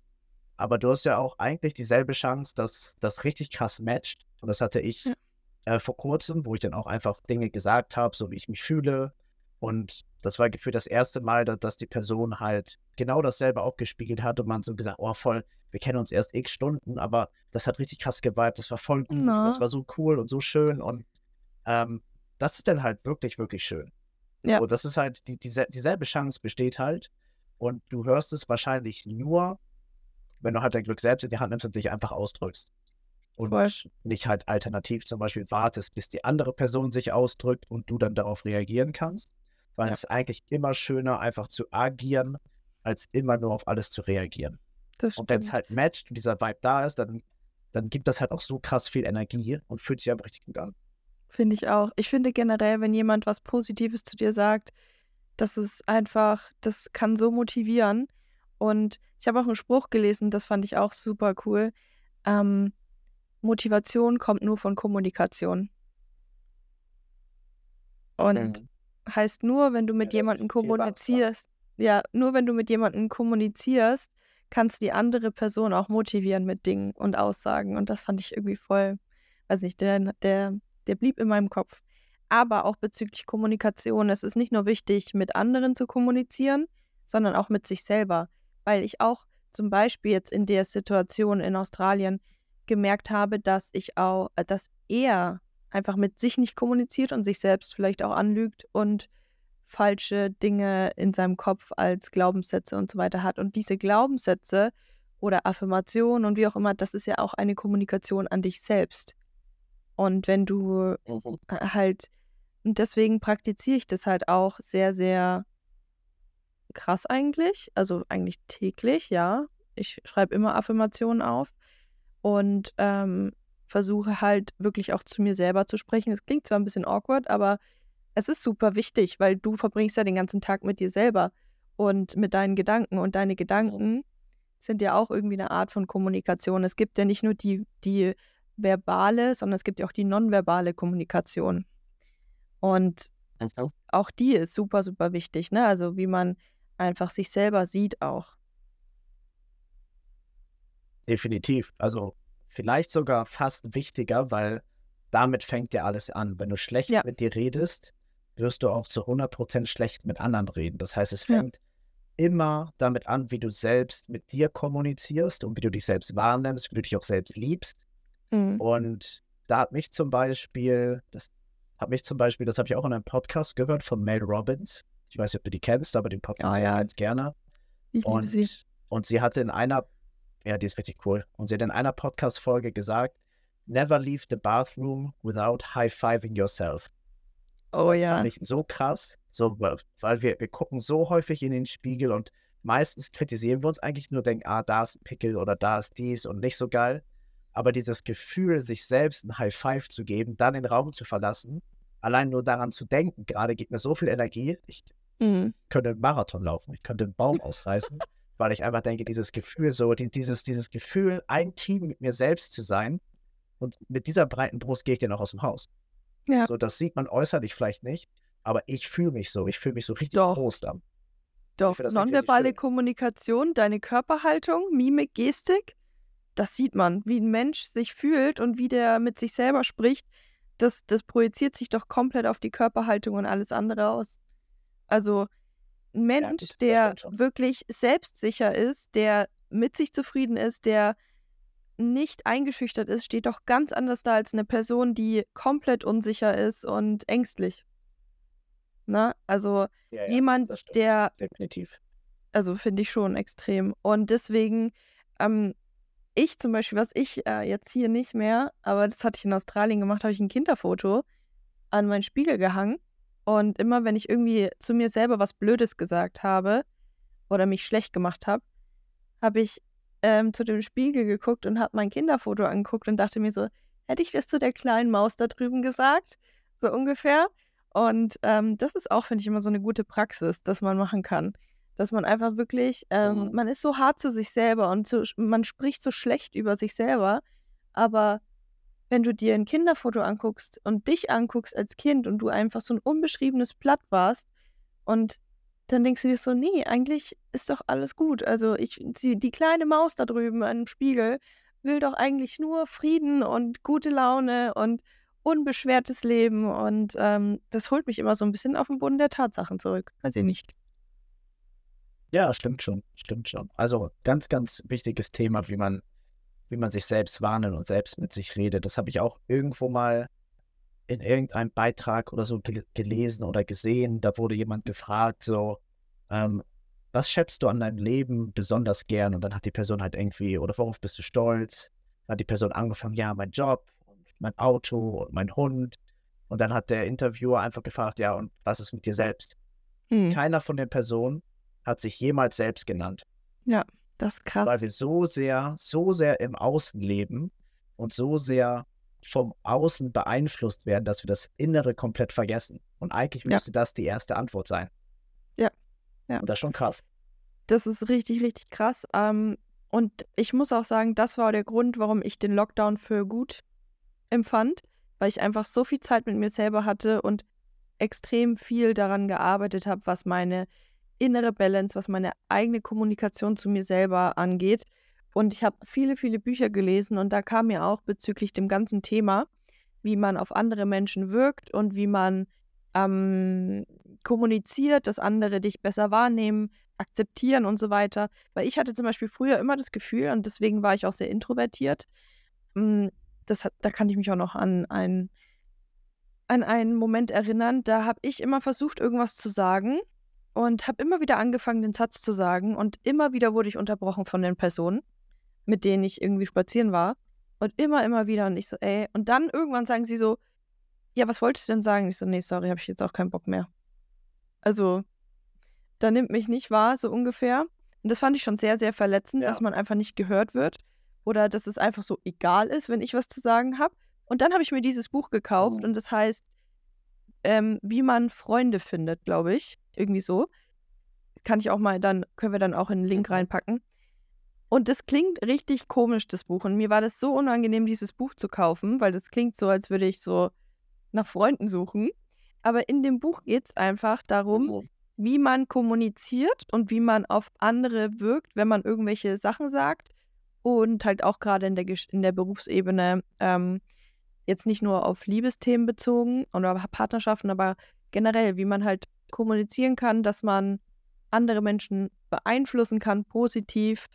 S2: Aber du hast ja auch eigentlich dieselbe Chance, dass das richtig krass matcht und das hatte ich,
S1: Ja.
S2: Äh, vor Kurzem, wo ich dann auch einfach Dinge gesagt habe, so wie ich mich fühle. Und das war gefühlt das erste Mal, da dass die Person halt genau dasselbe auch gespiegelt hat und man so gesagt: „Oh, voll, wir kennen uns erst X Stunden, aber das hat richtig krass gewibed, das war voll gut und das war so cool und so schön.“ Und, ähm, das ist dann halt wirklich, wirklich schön.
S1: Ja.
S2: So, das ist halt, die, diese, dieselbe Chance besteht halt. Und du hörst es wahrscheinlich nur, wenn du halt dein Glück selbst in die Hand nimmst und dich einfach ausdrückst. Und nicht halt alternativ zum Beispiel wartest, bis die andere Person sich ausdrückt und du dann darauf reagieren kannst. Weil
S1: Ja.
S2: es ist eigentlich immer schöner, einfach zu agieren, als immer nur auf alles zu reagieren.
S1: Das
S2: Und wenn es halt matcht und dieser Vibe da ist, dann, dann gibt das halt auch so krass viel Energie und fühlt sich einfach richtig gut an.
S1: Finde ich auch. Ich finde generell, wenn jemand was Positives zu dir sagt, das ist einfach, das kann so motivieren. Und ich habe auch einen Spruch gelesen, das fand ich auch super cool. Ähm, Motivation kommt nur von Kommunikation. Und heißt nur, wenn du mit
S2: Ja,
S1: jemandem kommunizierst, ja, nur wenn du mit jemandem kommunizierst, kannst du die andere Person auch motivieren mit Dingen und Aussagen. Und das fand ich irgendwie voll, weiß nicht, der, der, der blieb in meinem Kopf. Aber auch bezüglich Kommunikation, es ist nicht nur wichtig, mit anderen zu kommunizieren, sondern auch mit sich selber. Weil ich auch zum Beispiel jetzt in der Situation in Australien gemerkt habe, dass ich auch, äh, dass er einfach mit sich nicht kommuniziert und sich selbst vielleicht auch anlügt und falsche Dinge in seinem Kopf als Glaubenssätze und so weiter hat. Und diese Glaubenssätze oder Affirmationen und wie auch immer, das ist ja auch eine Kommunikation an dich selbst. Und wenn du
S2: Mhm.
S1: äh, halt, und deswegen praktiziere ich das halt auch sehr, sehr krass eigentlich. Also eigentlich täglich, ja. Ich schreibe immer Affirmationen auf und ähm, versuche halt wirklich auch zu mir selber zu sprechen. Es klingt zwar ein bisschen awkward, aber es ist super wichtig, weil du verbringst ja den ganzen Tag mit dir selber und mit deinen Gedanken. Und deine Gedanken sind ja auch irgendwie eine Art von Kommunikation. Es gibt ja nicht nur die, die verbale, sondern es gibt ja auch die nonverbale Kommunikation. Und auch die ist super, super wichtig, ne? Also wie man einfach sich selber sieht auch.
S2: Definitiv. Also vielleicht sogar fast wichtiger, weil damit fängt ja alles an. Wenn du schlecht
S1: Ja.
S2: mit dir redest, wirst du auch zu 100% schlecht mit anderen reden. Das heißt, es
S1: Ja.
S2: fängt immer damit an, wie du selbst mit dir kommunizierst und wie du dich selbst wahrnimmst, wie du dich auch selbst liebst.
S1: Mhm.
S2: Und da hat mich zum Beispiel, das hat mich zum Beispiel, das habe ich auch in einem Podcast gehört von Mel Robbins. Ich weiß nicht, ob du die kennst, aber den Podcast
S1: Ah, ja.
S2: ganz gerne.
S1: Ich liebe
S2: Und,
S1: sie.
S2: und sie hatte in einer, ja, die ist richtig cool. Und sie hat in einer Podcast-Folge gesagt, never leave the bathroom without high-fiving yourself.
S1: Oh
S2: das
S1: ja.
S2: fand ich so krass, so, weil wir, wir gucken so häufig in den Spiegel und meistens kritisieren wir uns eigentlich nur, denken, ah, da ist ein Pickel oder da ist dies und nicht so geil. Aber dieses Gefühl, sich selbst ein High Five zu geben, dann den Raum zu verlassen, allein nur daran zu denken, gerade gibt mir so viel Energie, ich
S1: Mhm.
S2: könnte einen Marathon laufen, ich könnte einen Baum ausreißen, weil ich einfach denke, dieses Gefühl, so, die, dieses, dieses Gefühl, ein Team mit mir selbst zu sein und mit dieser breiten Brust gehe ich dann auch aus dem Haus.
S1: Ja.
S2: So, das sieht man äußerlich vielleicht nicht, aber ich fühle mich so, ich fühle mich so richtig
S1: Doch.
S2: groß dann.
S1: Doch, nonverbale. Kommunikation, deine Körperhaltung, Mimik, Gestik, das sieht man, wie ein Mensch sich fühlt und wie der mit sich selber spricht. Das, das projiziert sich doch komplett auf die Körperhaltung und alles andere aus. Also ein Mensch,
S2: das
S1: der wirklich selbstsicher ist, der mit sich zufrieden ist, der nicht eingeschüchtert ist, steht doch ganz anders da als eine Person, die komplett unsicher ist und ängstlich. Ne? Also
S2: Ja, ja,
S1: jemand, der
S2: definitiv.
S1: also finde ich schon extrem. Und deswegen, ähm, ich zum Beispiel, was ich äh, jetzt hier nicht mehr, aber das hatte ich in Australien gemacht, habe ich ein Kinderfoto an meinen Spiegel gehangen. Und immer wenn ich irgendwie zu mir selber was Blödes gesagt habe oder mich schlecht gemacht habe, habe ich ähm, zu dem Spiegel geguckt und habe mein Kinderfoto angeguckt und dachte mir so, hätte ich das zu der kleinen Maus da drüben gesagt? So ungefähr. Und ähm, das ist auch, finde ich, immer so eine gute Praxis, dass man machen kann. Dass man einfach wirklich, ähm,
S2: Mhm.
S1: man ist so hart zu sich selber und so, man spricht so schlecht über sich selber. Aber wenn du dir ein Kinderfoto anguckst und dich anguckst als Kind und du einfach so ein unbeschriebenes Blatt warst und dann denkst du dir so, nee, eigentlich ist doch alles gut. Also ich, die, die kleine Maus da drüben an dem Spiegel will doch eigentlich nur Frieden und gute Laune und unbeschwertes Leben. Und ähm, das holt mich immer so ein bisschen auf den Boden der Tatsachen zurück. Weiß ich nicht.
S2: Ja, stimmt schon, stimmt schon. Also ganz, ganz wichtiges Thema, wie man, wie man sich selbst warnen und selbst mit sich redet. Das habe ich auch irgendwo mal in irgendeinem Beitrag oder so gel gelesen oder gesehen, da wurde jemand gefragt, so, ähm, was schätzt du an deinem Leben besonders gern? Und dann hat die Person halt irgendwie, oder worauf bist du stolz? Dann hat die Person angefangen, ja, mein Job, mein Auto und mein Hund. Und dann hat der Interviewer einfach gefragt, ja, und was ist mit dir selbst? Hm. Keiner von den Personen hat sich jemals selbst genannt.
S1: Ja, das ist krass.
S2: Weil wir so sehr, so sehr im Außen leben und so sehr vom Außen beeinflusst werden, dass wir das Innere komplett vergessen. Und eigentlich müsste ja. das die erste Antwort sein.
S1: Ja. ja.
S2: Und das ist schon krass.
S1: Das ist richtig, richtig krass. Ähm, und ich muss auch sagen, das war der Grund, warum ich den Lockdown für gut empfand, weil ich einfach so viel Zeit mit mir selber hatte und extrem viel daran gearbeitet habe, was meine innere Balance, was meine eigene Kommunikation zu mir selber angeht. Und ich habe viele, viele Bücher gelesen und da kam mir auch bezüglich dem ganzen Thema, wie man auf andere Menschen wirkt und wie man ähm, kommuniziert, dass andere dich besser wahrnehmen, akzeptieren und so weiter. Weil ich hatte zum Beispiel früher immer das Gefühl, und deswegen war ich auch sehr introvertiert, hm, das hat, da kann ich mich auch noch an einen, an einen Moment erinnern, da habe ich immer versucht, irgendwas zu sagen und habe immer wieder angefangen, den Satz zu sagen und immer wieder wurde ich unterbrochen von den Personen, mit denen ich irgendwie spazieren war und immer, immer wieder und ich so, ey, und dann irgendwann sagen sie so, ja, was wolltest du denn sagen? Ich so, nee, sorry, habe ich jetzt auch keinen Bock mehr. Also, da nimmt mich nicht wahr, so ungefähr. Und das fand ich schon sehr, sehr verletzend, ja. dass man einfach nicht gehört wird oder dass es einfach so egal ist, wenn ich was zu sagen habe. Und dann habe ich mir dieses Buch gekauft oh. und das heißt, ähm, wie man Freunde findet, glaube ich. Irgendwie so. Kann ich auch mal dann, können wir dann auch in den Link reinpacken. Und das klingt richtig komisch, das Buch. Und mir war das so unangenehm, dieses Buch zu kaufen, weil das klingt so, als würde ich so nach Freunden suchen. Aber in dem Buch geht es einfach darum, oh. wie man kommuniziert und wie man auf andere wirkt, wenn man irgendwelche Sachen sagt und halt auch gerade in der, in der Berufsebene ähm, jetzt nicht nur auf Liebesthemen bezogen oder Partnerschaften, aber generell, wie man halt kommunizieren kann, dass man andere Menschen beeinflussen kann, positiv.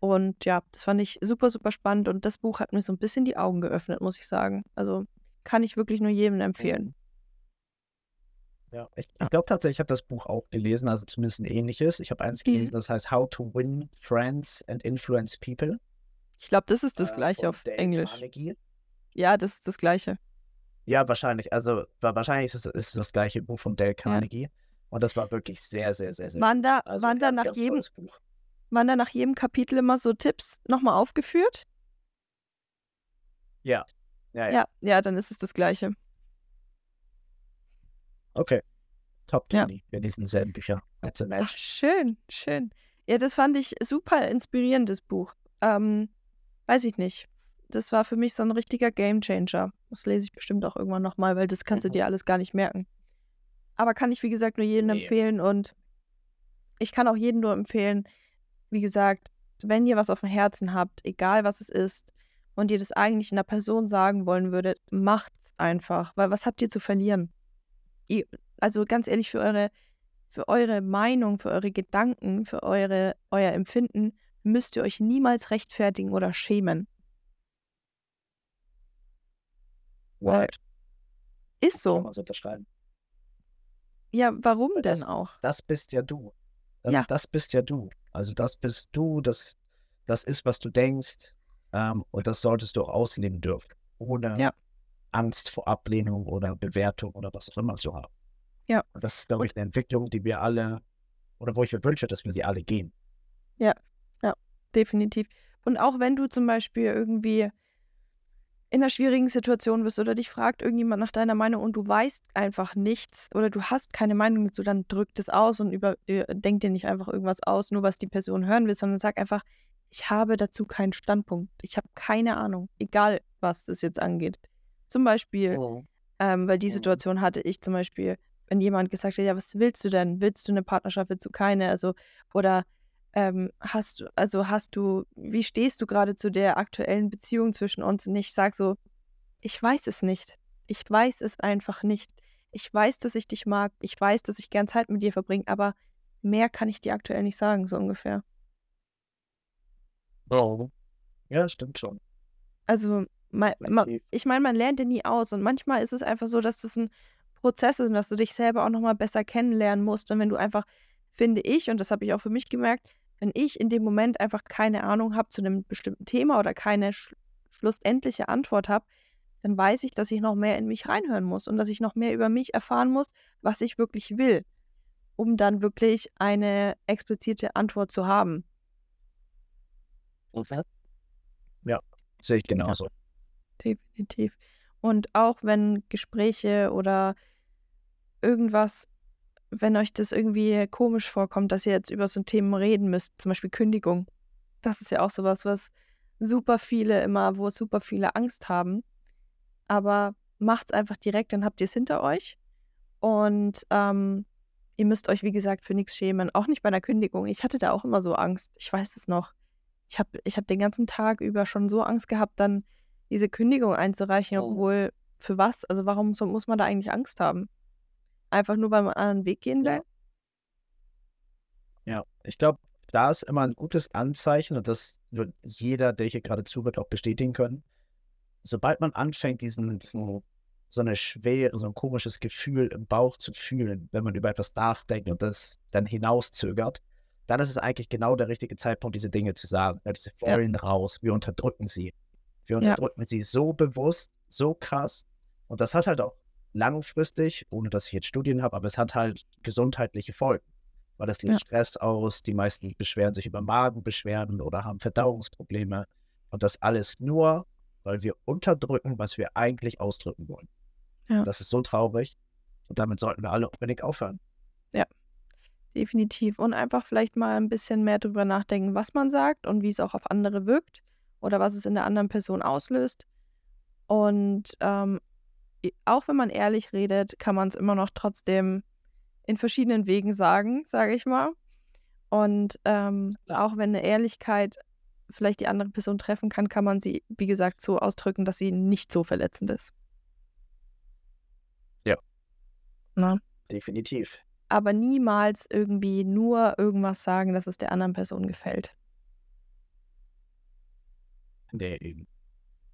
S1: Und ja, das fand ich super, super spannend und das Buch hat mir so ein bisschen die Augen geöffnet, muss ich sagen. Also kann ich wirklich nur jedem empfehlen.
S2: Ja, ich, ich glaube tatsächlich, ich habe das Buch auch gelesen, also zumindest ein ähnliches. Ich habe eins mhm. gelesen, das heißt How to Win Friends and Influence People.
S1: Ich glaube, das ist das äh, gleiche auf Englisch. Carnegie. Ja, das ist das gleiche.
S2: Ja, wahrscheinlich. Also wahrscheinlich ist es, ist das gleiche Buch von Dale Carnegie. Ja. Und das war wirklich sehr, sehr, sehr, sehr
S1: waren da, also waren, ganz, da nach jedem, waren da nach jedem Kapitel immer so Tipps nochmal aufgeführt?
S2: Ja. Ja, ja.
S1: ja. ja, dann ist es das gleiche.
S2: Okay. Top, Tony. Ja. Wir lesen dieselben Bücher.
S1: That's a match. Ach, schön, schön. Ja, das fand ich super inspirierendes Buch. Ähm, weiß ich nicht. Das war für mich so ein richtiger Gamechanger. Das lese ich bestimmt auch irgendwann nochmal, weil das kannst mhm. du dir alles gar nicht merken. Aber kann ich, wie gesagt, nur jedem nee. empfehlen und ich kann auch jedem nur empfehlen, wie gesagt, wenn ihr was auf dem Herzen habt, egal was es ist, und ihr das eigentlich einer Person sagen wollen würdet, macht's einfach. Weil was habt ihr zu verlieren? Ihr, also ganz ehrlich, für eure, für eure Meinung, für eure Gedanken, für eure, euer Empfinden müsst ihr euch niemals rechtfertigen oder schämen.
S2: What?
S1: Ist so.
S2: Kann unterschreiben.
S1: Ja, warum
S2: Weil
S1: denn
S2: das,
S1: auch?
S2: Das bist ja du. Das,
S1: ja.
S2: das bist ja du. Also das bist du, das, das ist, was du denkst. Ähm, und das solltest du auch ausleben dürfen. Ohne ja. Angst vor Ablehnung oder Bewertung oder was auch immer zu haben.
S1: Ja.
S2: Und das ist, glaube ich, eine Entwicklung, die wir alle, oder wo ich mir wünsche, dass wir sie alle gehen.
S1: Ja, ja, definitiv. Und auch wenn du zum Beispiel irgendwie in einer schwierigen Situation bist oder dich fragt irgendjemand nach deiner Meinung und du weißt einfach nichts oder du hast keine Meinung dazu, dann drück das aus und über, äh, denk dir nicht einfach irgendwas aus, nur was die Person hören will, sondern sag einfach, ich habe dazu keinen Standpunkt. Ich habe keine Ahnung, egal was das jetzt angeht. Zum Beispiel, oh. ähm, weil die oh. Situation hatte ich zum Beispiel, wenn jemand gesagt hat, ja, was willst du denn? Willst du eine Partnerschaft, willst du keine? Also, oder ähm, hast du, also hast du, wie stehst du gerade zu der aktuellen Beziehung zwischen uns? Und ich sage so, ich weiß es nicht. Ich weiß es einfach nicht. Ich weiß, dass ich dich mag. Ich weiß, dass ich gern Zeit mit dir verbringe, aber mehr kann ich dir aktuell nicht sagen, so ungefähr.
S2: Oh. Ja, stimmt schon.
S1: Also, ich meine, man lernt ja nie aus. Und manchmal ist es einfach so, dass das ein Prozess ist und dass du dich selber auch nochmal besser kennenlernen musst. Und wenn du einfach, finde ich, und das habe ich auch für mich gemerkt, wenn ich in dem Moment einfach keine Ahnung habe zu einem bestimmten Thema oder keine sch schlussendliche Antwort habe, dann weiß ich, dass ich noch mehr in mich reinhören muss und dass ich noch mehr über mich erfahren muss, was ich wirklich will, um dann wirklich eine explizite Antwort zu haben.
S2: Ja, sehe ich genauso.
S1: Definitiv. Und auch wenn Gespräche oder irgendwas, wenn euch das irgendwie komisch vorkommt, dass ihr jetzt über so ein Thema reden müsst, zum Beispiel Kündigung. Das ist ja auch sowas, was super viele immer, wo super viele Angst haben. Aber macht es einfach direkt, dann habt ihr es hinter euch. Und ähm, ihr müsst euch, wie gesagt, für nichts schämen. Auch nicht bei einer Kündigung. Ich hatte da auch immer so Angst. Ich weiß es noch. Ich habe ich hab den ganzen Tag über schon so Angst gehabt, dann diese Kündigung einzureichen, oh. obwohl für was? Also warum so, muss man da eigentlich Angst haben? Einfach nur, weil man einen anderen Weg gehen will?
S2: Ja, ich glaube, da ist immer ein gutes Anzeichen und das wird jeder, der hier gerade zuhört, auch bestätigen können. Sobald man anfängt, diesen, diesen so eine schwere, so ein komisches Gefühl im Bauch zu fühlen, wenn man über etwas nachdenkt und das dann hinauszögert, dann ist es eigentlich genau der richtige Zeitpunkt, diese Dinge zu sagen. Ja, diese wollen ja. raus, wir unterdrücken sie. Wir unterdrücken ja. sie so bewusst, so krass. Und das hat halt auch langfristig, ohne dass ich jetzt Studien habe, aber es hat halt gesundheitliche Folgen. Weil das löst ja. Stress aus, die meisten beschweren sich über Magenbeschwerden oder haben Verdauungsprobleme. Und das alles nur, weil wir unterdrücken, was wir eigentlich ausdrücken wollen. Ja. Das ist so traurig. Und damit sollten wir alle unbedingt aufhören.
S1: Ja, definitiv. Und einfach vielleicht mal ein bisschen mehr darüber nachdenken, was man sagt und wie es auch auf andere wirkt oder was es in der anderen Person auslöst. Und ähm, auch wenn man ehrlich redet, kann man es immer noch trotzdem in verschiedenen Wegen sagen, sage ich mal. Und ähm, auch wenn eine Ehrlichkeit vielleicht die andere Person treffen kann, kann man sie, wie gesagt, so ausdrücken, dass sie nicht so verletzend ist.
S2: Ja. Na? Definitiv.
S1: Aber niemals irgendwie nur irgendwas sagen, dass es der anderen Person gefällt.
S2: Nee, eben.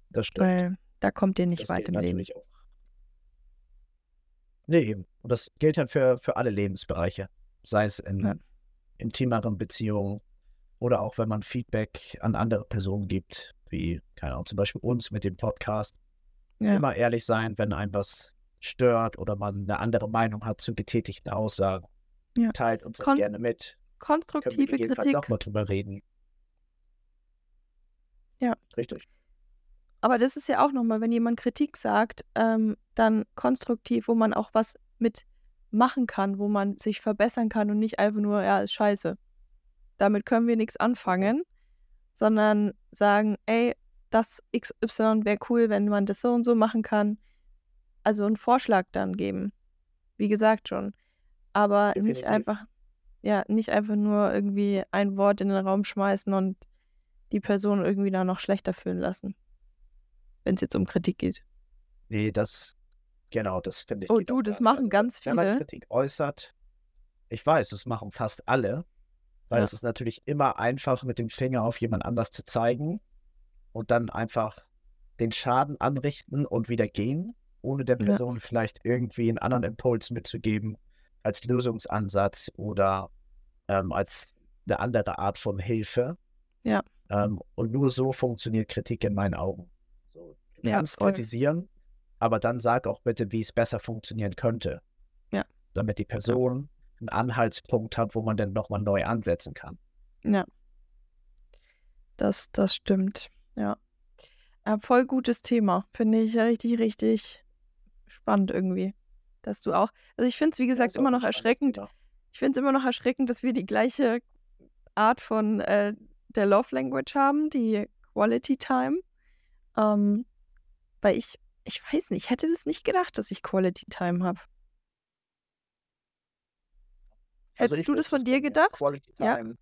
S2: Das stimmt.
S1: Weil da kommt ihr nicht das weit im Leben. Auch.
S2: Nee, eben. Und das gilt halt für, für alle Lebensbereiche. Sei es in ja. intimeren Beziehungen oder auch wenn man Feedback an andere Personen gibt, wie, keine Ahnung, zum Beispiel uns mit dem Podcast. Ja. Immer ehrlich sein, wenn ein was stört oder man eine andere Meinung hat zu getätigten Aussagen. Ja. Teilt uns das Kon gerne mit.
S1: Konstruktive Können wir Kritik.
S2: auch mal drüber reden.
S1: Ja.
S2: Richtig.
S1: Aber das ist ja auch nochmal, wenn jemand Kritik sagt, ähm, dann konstruktiv, wo man auch was mit machen kann, wo man sich verbessern kann und nicht einfach nur, ja, ist scheiße. Damit können wir nichts anfangen, sondern sagen, ey, das XY wäre cool, wenn man das so und so machen kann. Also einen Vorschlag dann geben. Wie gesagt schon. Aber Definitiv. nicht einfach, ja, nicht einfach nur irgendwie ein Wort in den Raum schmeißen und die Person irgendwie da noch schlechter fühlen lassen. Wenn es jetzt um Kritik geht.
S2: Nee, das, genau, das finde ich.
S1: Oh, du, das machen also, ganz viele. Wenn man
S2: Kritik äußert, ich weiß, das machen fast alle, weil ja. es ist natürlich immer einfach, mit dem Finger auf jemand anders zu zeigen und dann einfach den Schaden anrichten und wieder gehen, ohne der Person ja. vielleicht irgendwie einen anderen Impuls mitzugeben als Lösungsansatz oder ähm, als eine andere Art von Hilfe.
S1: Ja.
S2: Ähm, und nur so funktioniert Kritik in meinen Augen. Ja, kannst voll. kritisieren, aber dann sag auch bitte, wie es besser funktionieren könnte.
S1: Ja.
S2: Damit die Person einen Anhaltspunkt hat, wo man dann nochmal neu ansetzen kann.
S1: Ja. Das, das stimmt. Ja. ja. Voll gutes Thema. Finde ich richtig, richtig spannend irgendwie. Dass du auch. Also ich finde es, wie gesagt, immer noch erschreckend. Thema. Ich finde es immer noch erschreckend, dass wir die gleiche Art von äh, der Love Language haben, die Quality Time. Ähm, weil ich, ich weiß nicht, ich hätte das nicht gedacht, dass ich Quality Time habe. Also Hättest du das von dir gedacht?
S2: Quality Time.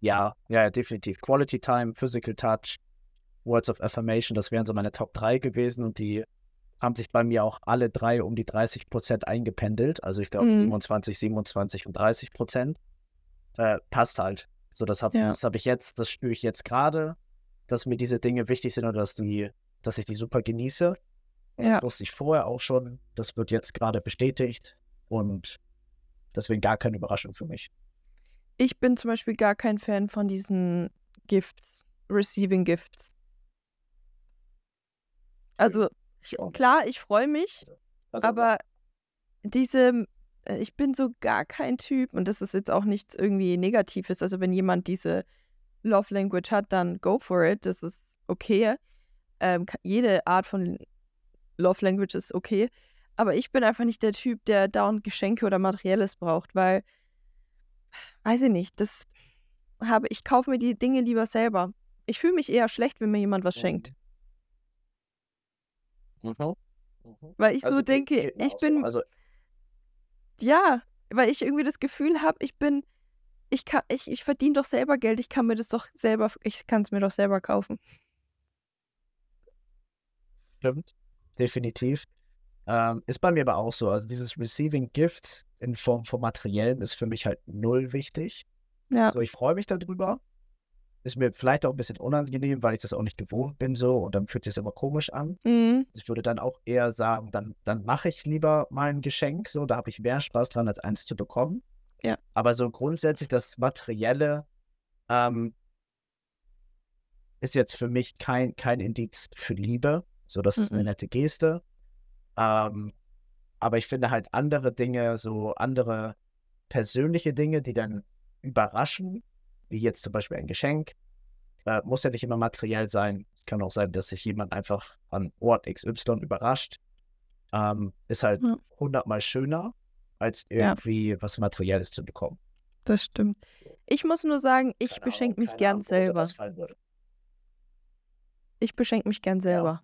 S2: Ja? ja, ja, definitiv. Quality Time, Physical Touch, Words of Affirmation, das wären so meine Top 3 gewesen und die haben sich bei mir auch alle drei um die 30 Prozent eingependelt. Also ich glaube mhm. 27, 27 und 30 Prozent. Äh, passt halt. So, das habe ja. hab ich jetzt, das spüre ich jetzt gerade, dass mir diese Dinge wichtig sind und dass die dass ich die super genieße. Das
S1: Ja.
S2: wusste ich vorher auch schon. Das wird jetzt gerade bestätigt und deswegen gar keine Überraschung für mich.
S1: Ich bin zum Beispiel gar kein Fan von diesen Gifts, Receiving Gifts. Also
S2: Ich
S1: klar, ich freue mich,
S2: Also,
S1: aber diese, äh, ich bin so gar kein Typ und das ist jetzt auch nichts irgendwie Negatives. Also wenn jemand diese Love Language hat, dann go for it. Das ist okay. Ähm, jede Art von Love Language ist okay. Aber ich bin einfach nicht der Typ, der dauernd Geschenke oder Materielles braucht, weil, weiß ich nicht, das habe, ich kaufe mir die Dinge lieber selber. Ich fühle mich eher schlecht, wenn mir jemand was schenkt.
S2: Mhm. Mhm.
S1: Weil ich
S2: Also
S1: so denke, ich bin,
S2: Also
S1: ja, weil ich irgendwie das Gefühl habe, ich bin, ich kann, ich, ich verdiene doch selber Geld, ich kann mir das doch selber, ich kann es mir doch selber kaufen.
S2: Stimmt, definitiv. Ähm, ist bei mir aber auch so. Also dieses Receiving Gifts in Form von Materiellen ist für mich halt null wichtig.
S1: Ja.
S2: Also ich freue mich darüber. Ist mir vielleicht auch ein bisschen unangenehm, weil ich das auch nicht gewohnt bin so und dann fühlt sich immer komisch an.
S1: Mhm.
S2: Ich würde dann auch eher sagen, dann, dann mache ich lieber mal ein Geschenk, so, da habe ich mehr Spaß dran, als eins zu bekommen.
S1: Ja.
S2: Aber so grundsätzlich das Materielle ähm, ist jetzt für mich kein, kein Indiz für Liebe. So, das ist eine
S1: Mhm.
S2: nette Geste. Ähm, aber ich finde halt andere Dinge, so andere persönliche Dinge, die dann überraschen, wie jetzt zum Beispiel ein Geschenk, äh, muss ja nicht immer materiell sein. Es kann auch sein, dass sich jemand einfach an Ort XY überrascht. Ähm, ist halt
S1: Ja.
S2: hundertmal schöner, als
S1: Ja.
S2: irgendwie was Materielles zu bekommen.
S1: Das stimmt. Ich muss nur sagen, ich beschenke mich gern
S2: Ahnung,
S1: selber. Ich beschenke mich gern
S2: Ja.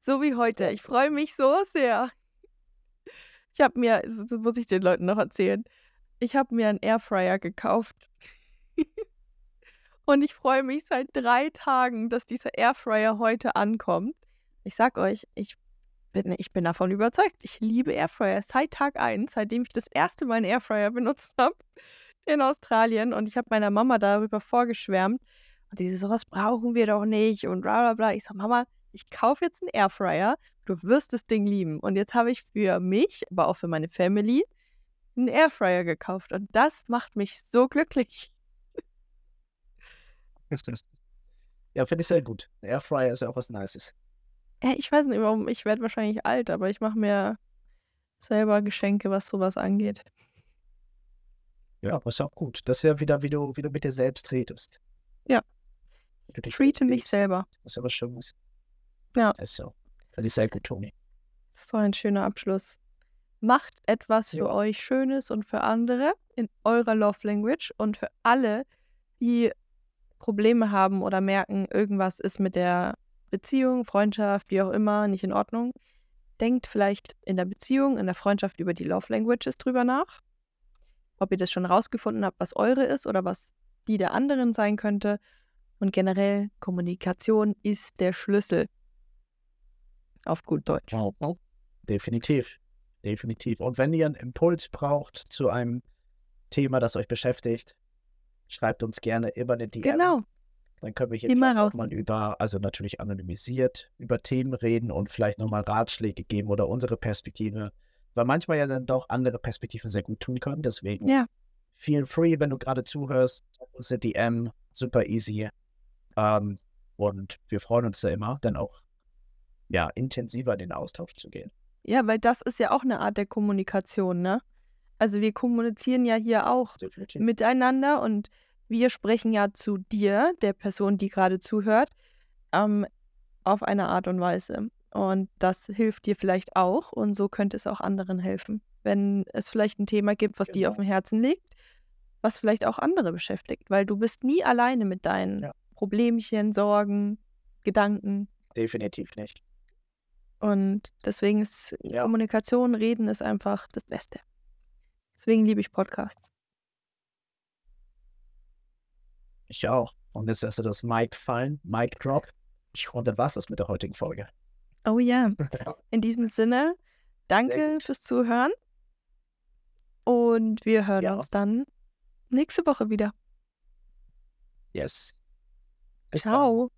S1: So wie heute. Ich freue mich so sehr. Ich habe mir, das muss ich den Leuten noch erzählen, ich habe mir einen Airfryer gekauft. Und ich freue mich seit drei Tagen, dass dieser Airfryer heute ankommt. Ich sag euch, ich bin, ich bin davon überzeugt. Ich liebe Airfryer seit Tag 1, seitdem ich das erste Mal einen Airfryer benutzt habe in Australien. Und ich habe meiner Mama darüber vorgeschwärmt. Und sie so, sowas brauchen wir doch nicht und bla bla bla. Ich sag, Mama, ich kaufe jetzt einen Airfryer. Du wirst das Ding lieben. Und jetzt habe ich für mich, aber auch für meine Family, einen Airfryer gekauft. Und das macht mich so glücklich.
S2: Ja, finde ich sehr gut. Ein Airfryer ist ja auch was Nices.
S1: Ich weiß nicht, warum, ich werde wahrscheinlich alt, aber ich mache mir selber Geschenke, was sowas angeht.
S2: Ja, aber ist ja auch gut. Das ist ja wieder, wie du, wie du mit dir selbst redest.
S1: Ja. Treate mich selber.
S2: Das ist ja was Schönes.
S1: Ja.
S2: Ist so. Finde ich sehr gut, Toni.
S1: Das ist so ein schöner Abschluss. Macht etwas für
S2: Ja.
S1: euch Schönes und für andere in eurer Love Language und für alle, die Probleme haben oder merken, irgendwas ist mit der Beziehung, Freundschaft, wie auch immer, nicht in Ordnung. Denkt vielleicht in der Beziehung, in der Freundschaft über die Love Languages drüber nach. Ob ihr das schon rausgefunden habt, was eure ist oder was die der anderen sein könnte. Und generell, Kommunikation ist der Schlüssel. Auf gut Deutsch.
S2: Definitiv. Definitiv. Und wenn ihr einen Impuls braucht zu einem Thema, das euch beschäftigt, schreibt uns gerne immer eine DM.
S1: Genau.
S2: Dann können wir hier mal über, also natürlich anonymisiert, über Themen reden und vielleicht nochmal Ratschläge geben oder unsere Perspektive. Weil manchmal ja dann doch andere Perspektiven sehr gut tun können. Deswegen
S1: Ja.
S2: feel free, wenn du gerade zuhörst. Schreib uns eine DM, super easy. Ähm, und wir freuen uns da immer, dann auch ja, intensiver in den Austausch zu gehen.
S1: Ja, weil das ist ja auch eine Art der Kommunikation, ne? Also wir kommunizieren ja hier auch
S2: Definitiv.
S1: miteinander und wir sprechen ja zu dir, der Person, die gerade zuhört, ähm, auf eine Art und Weise. Und das hilft dir vielleicht auch und so könnte es auch anderen helfen. Wenn es vielleicht ein Thema gibt, was dir
S2: Genau.
S1: auf dem Herzen liegt, was vielleicht auch andere beschäftigt, weil du bist nie alleine mit deinen
S2: Ja.
S1: Problemchen, Sorgen, Gedanken.
S2: Definitiv nicht.
S1: Und deswegen ist
S2: Ja.
S1: Kommunikation, Reden ist einfach das Beste. Deswegen liebe ich Podcasts.
S2: Ich auch. Und jetzt lässt du das Mic fallen, Mic Drop. Und dann war es das mit der heutigen Folge.
S1: Oh ja. In diesem Sinne, danke fürs Zuhören. Und wir hören
S2: Ja.
S1: uns dann nächste Woche wieder.
S2: Yes. Bis dann.
S1: Ciao.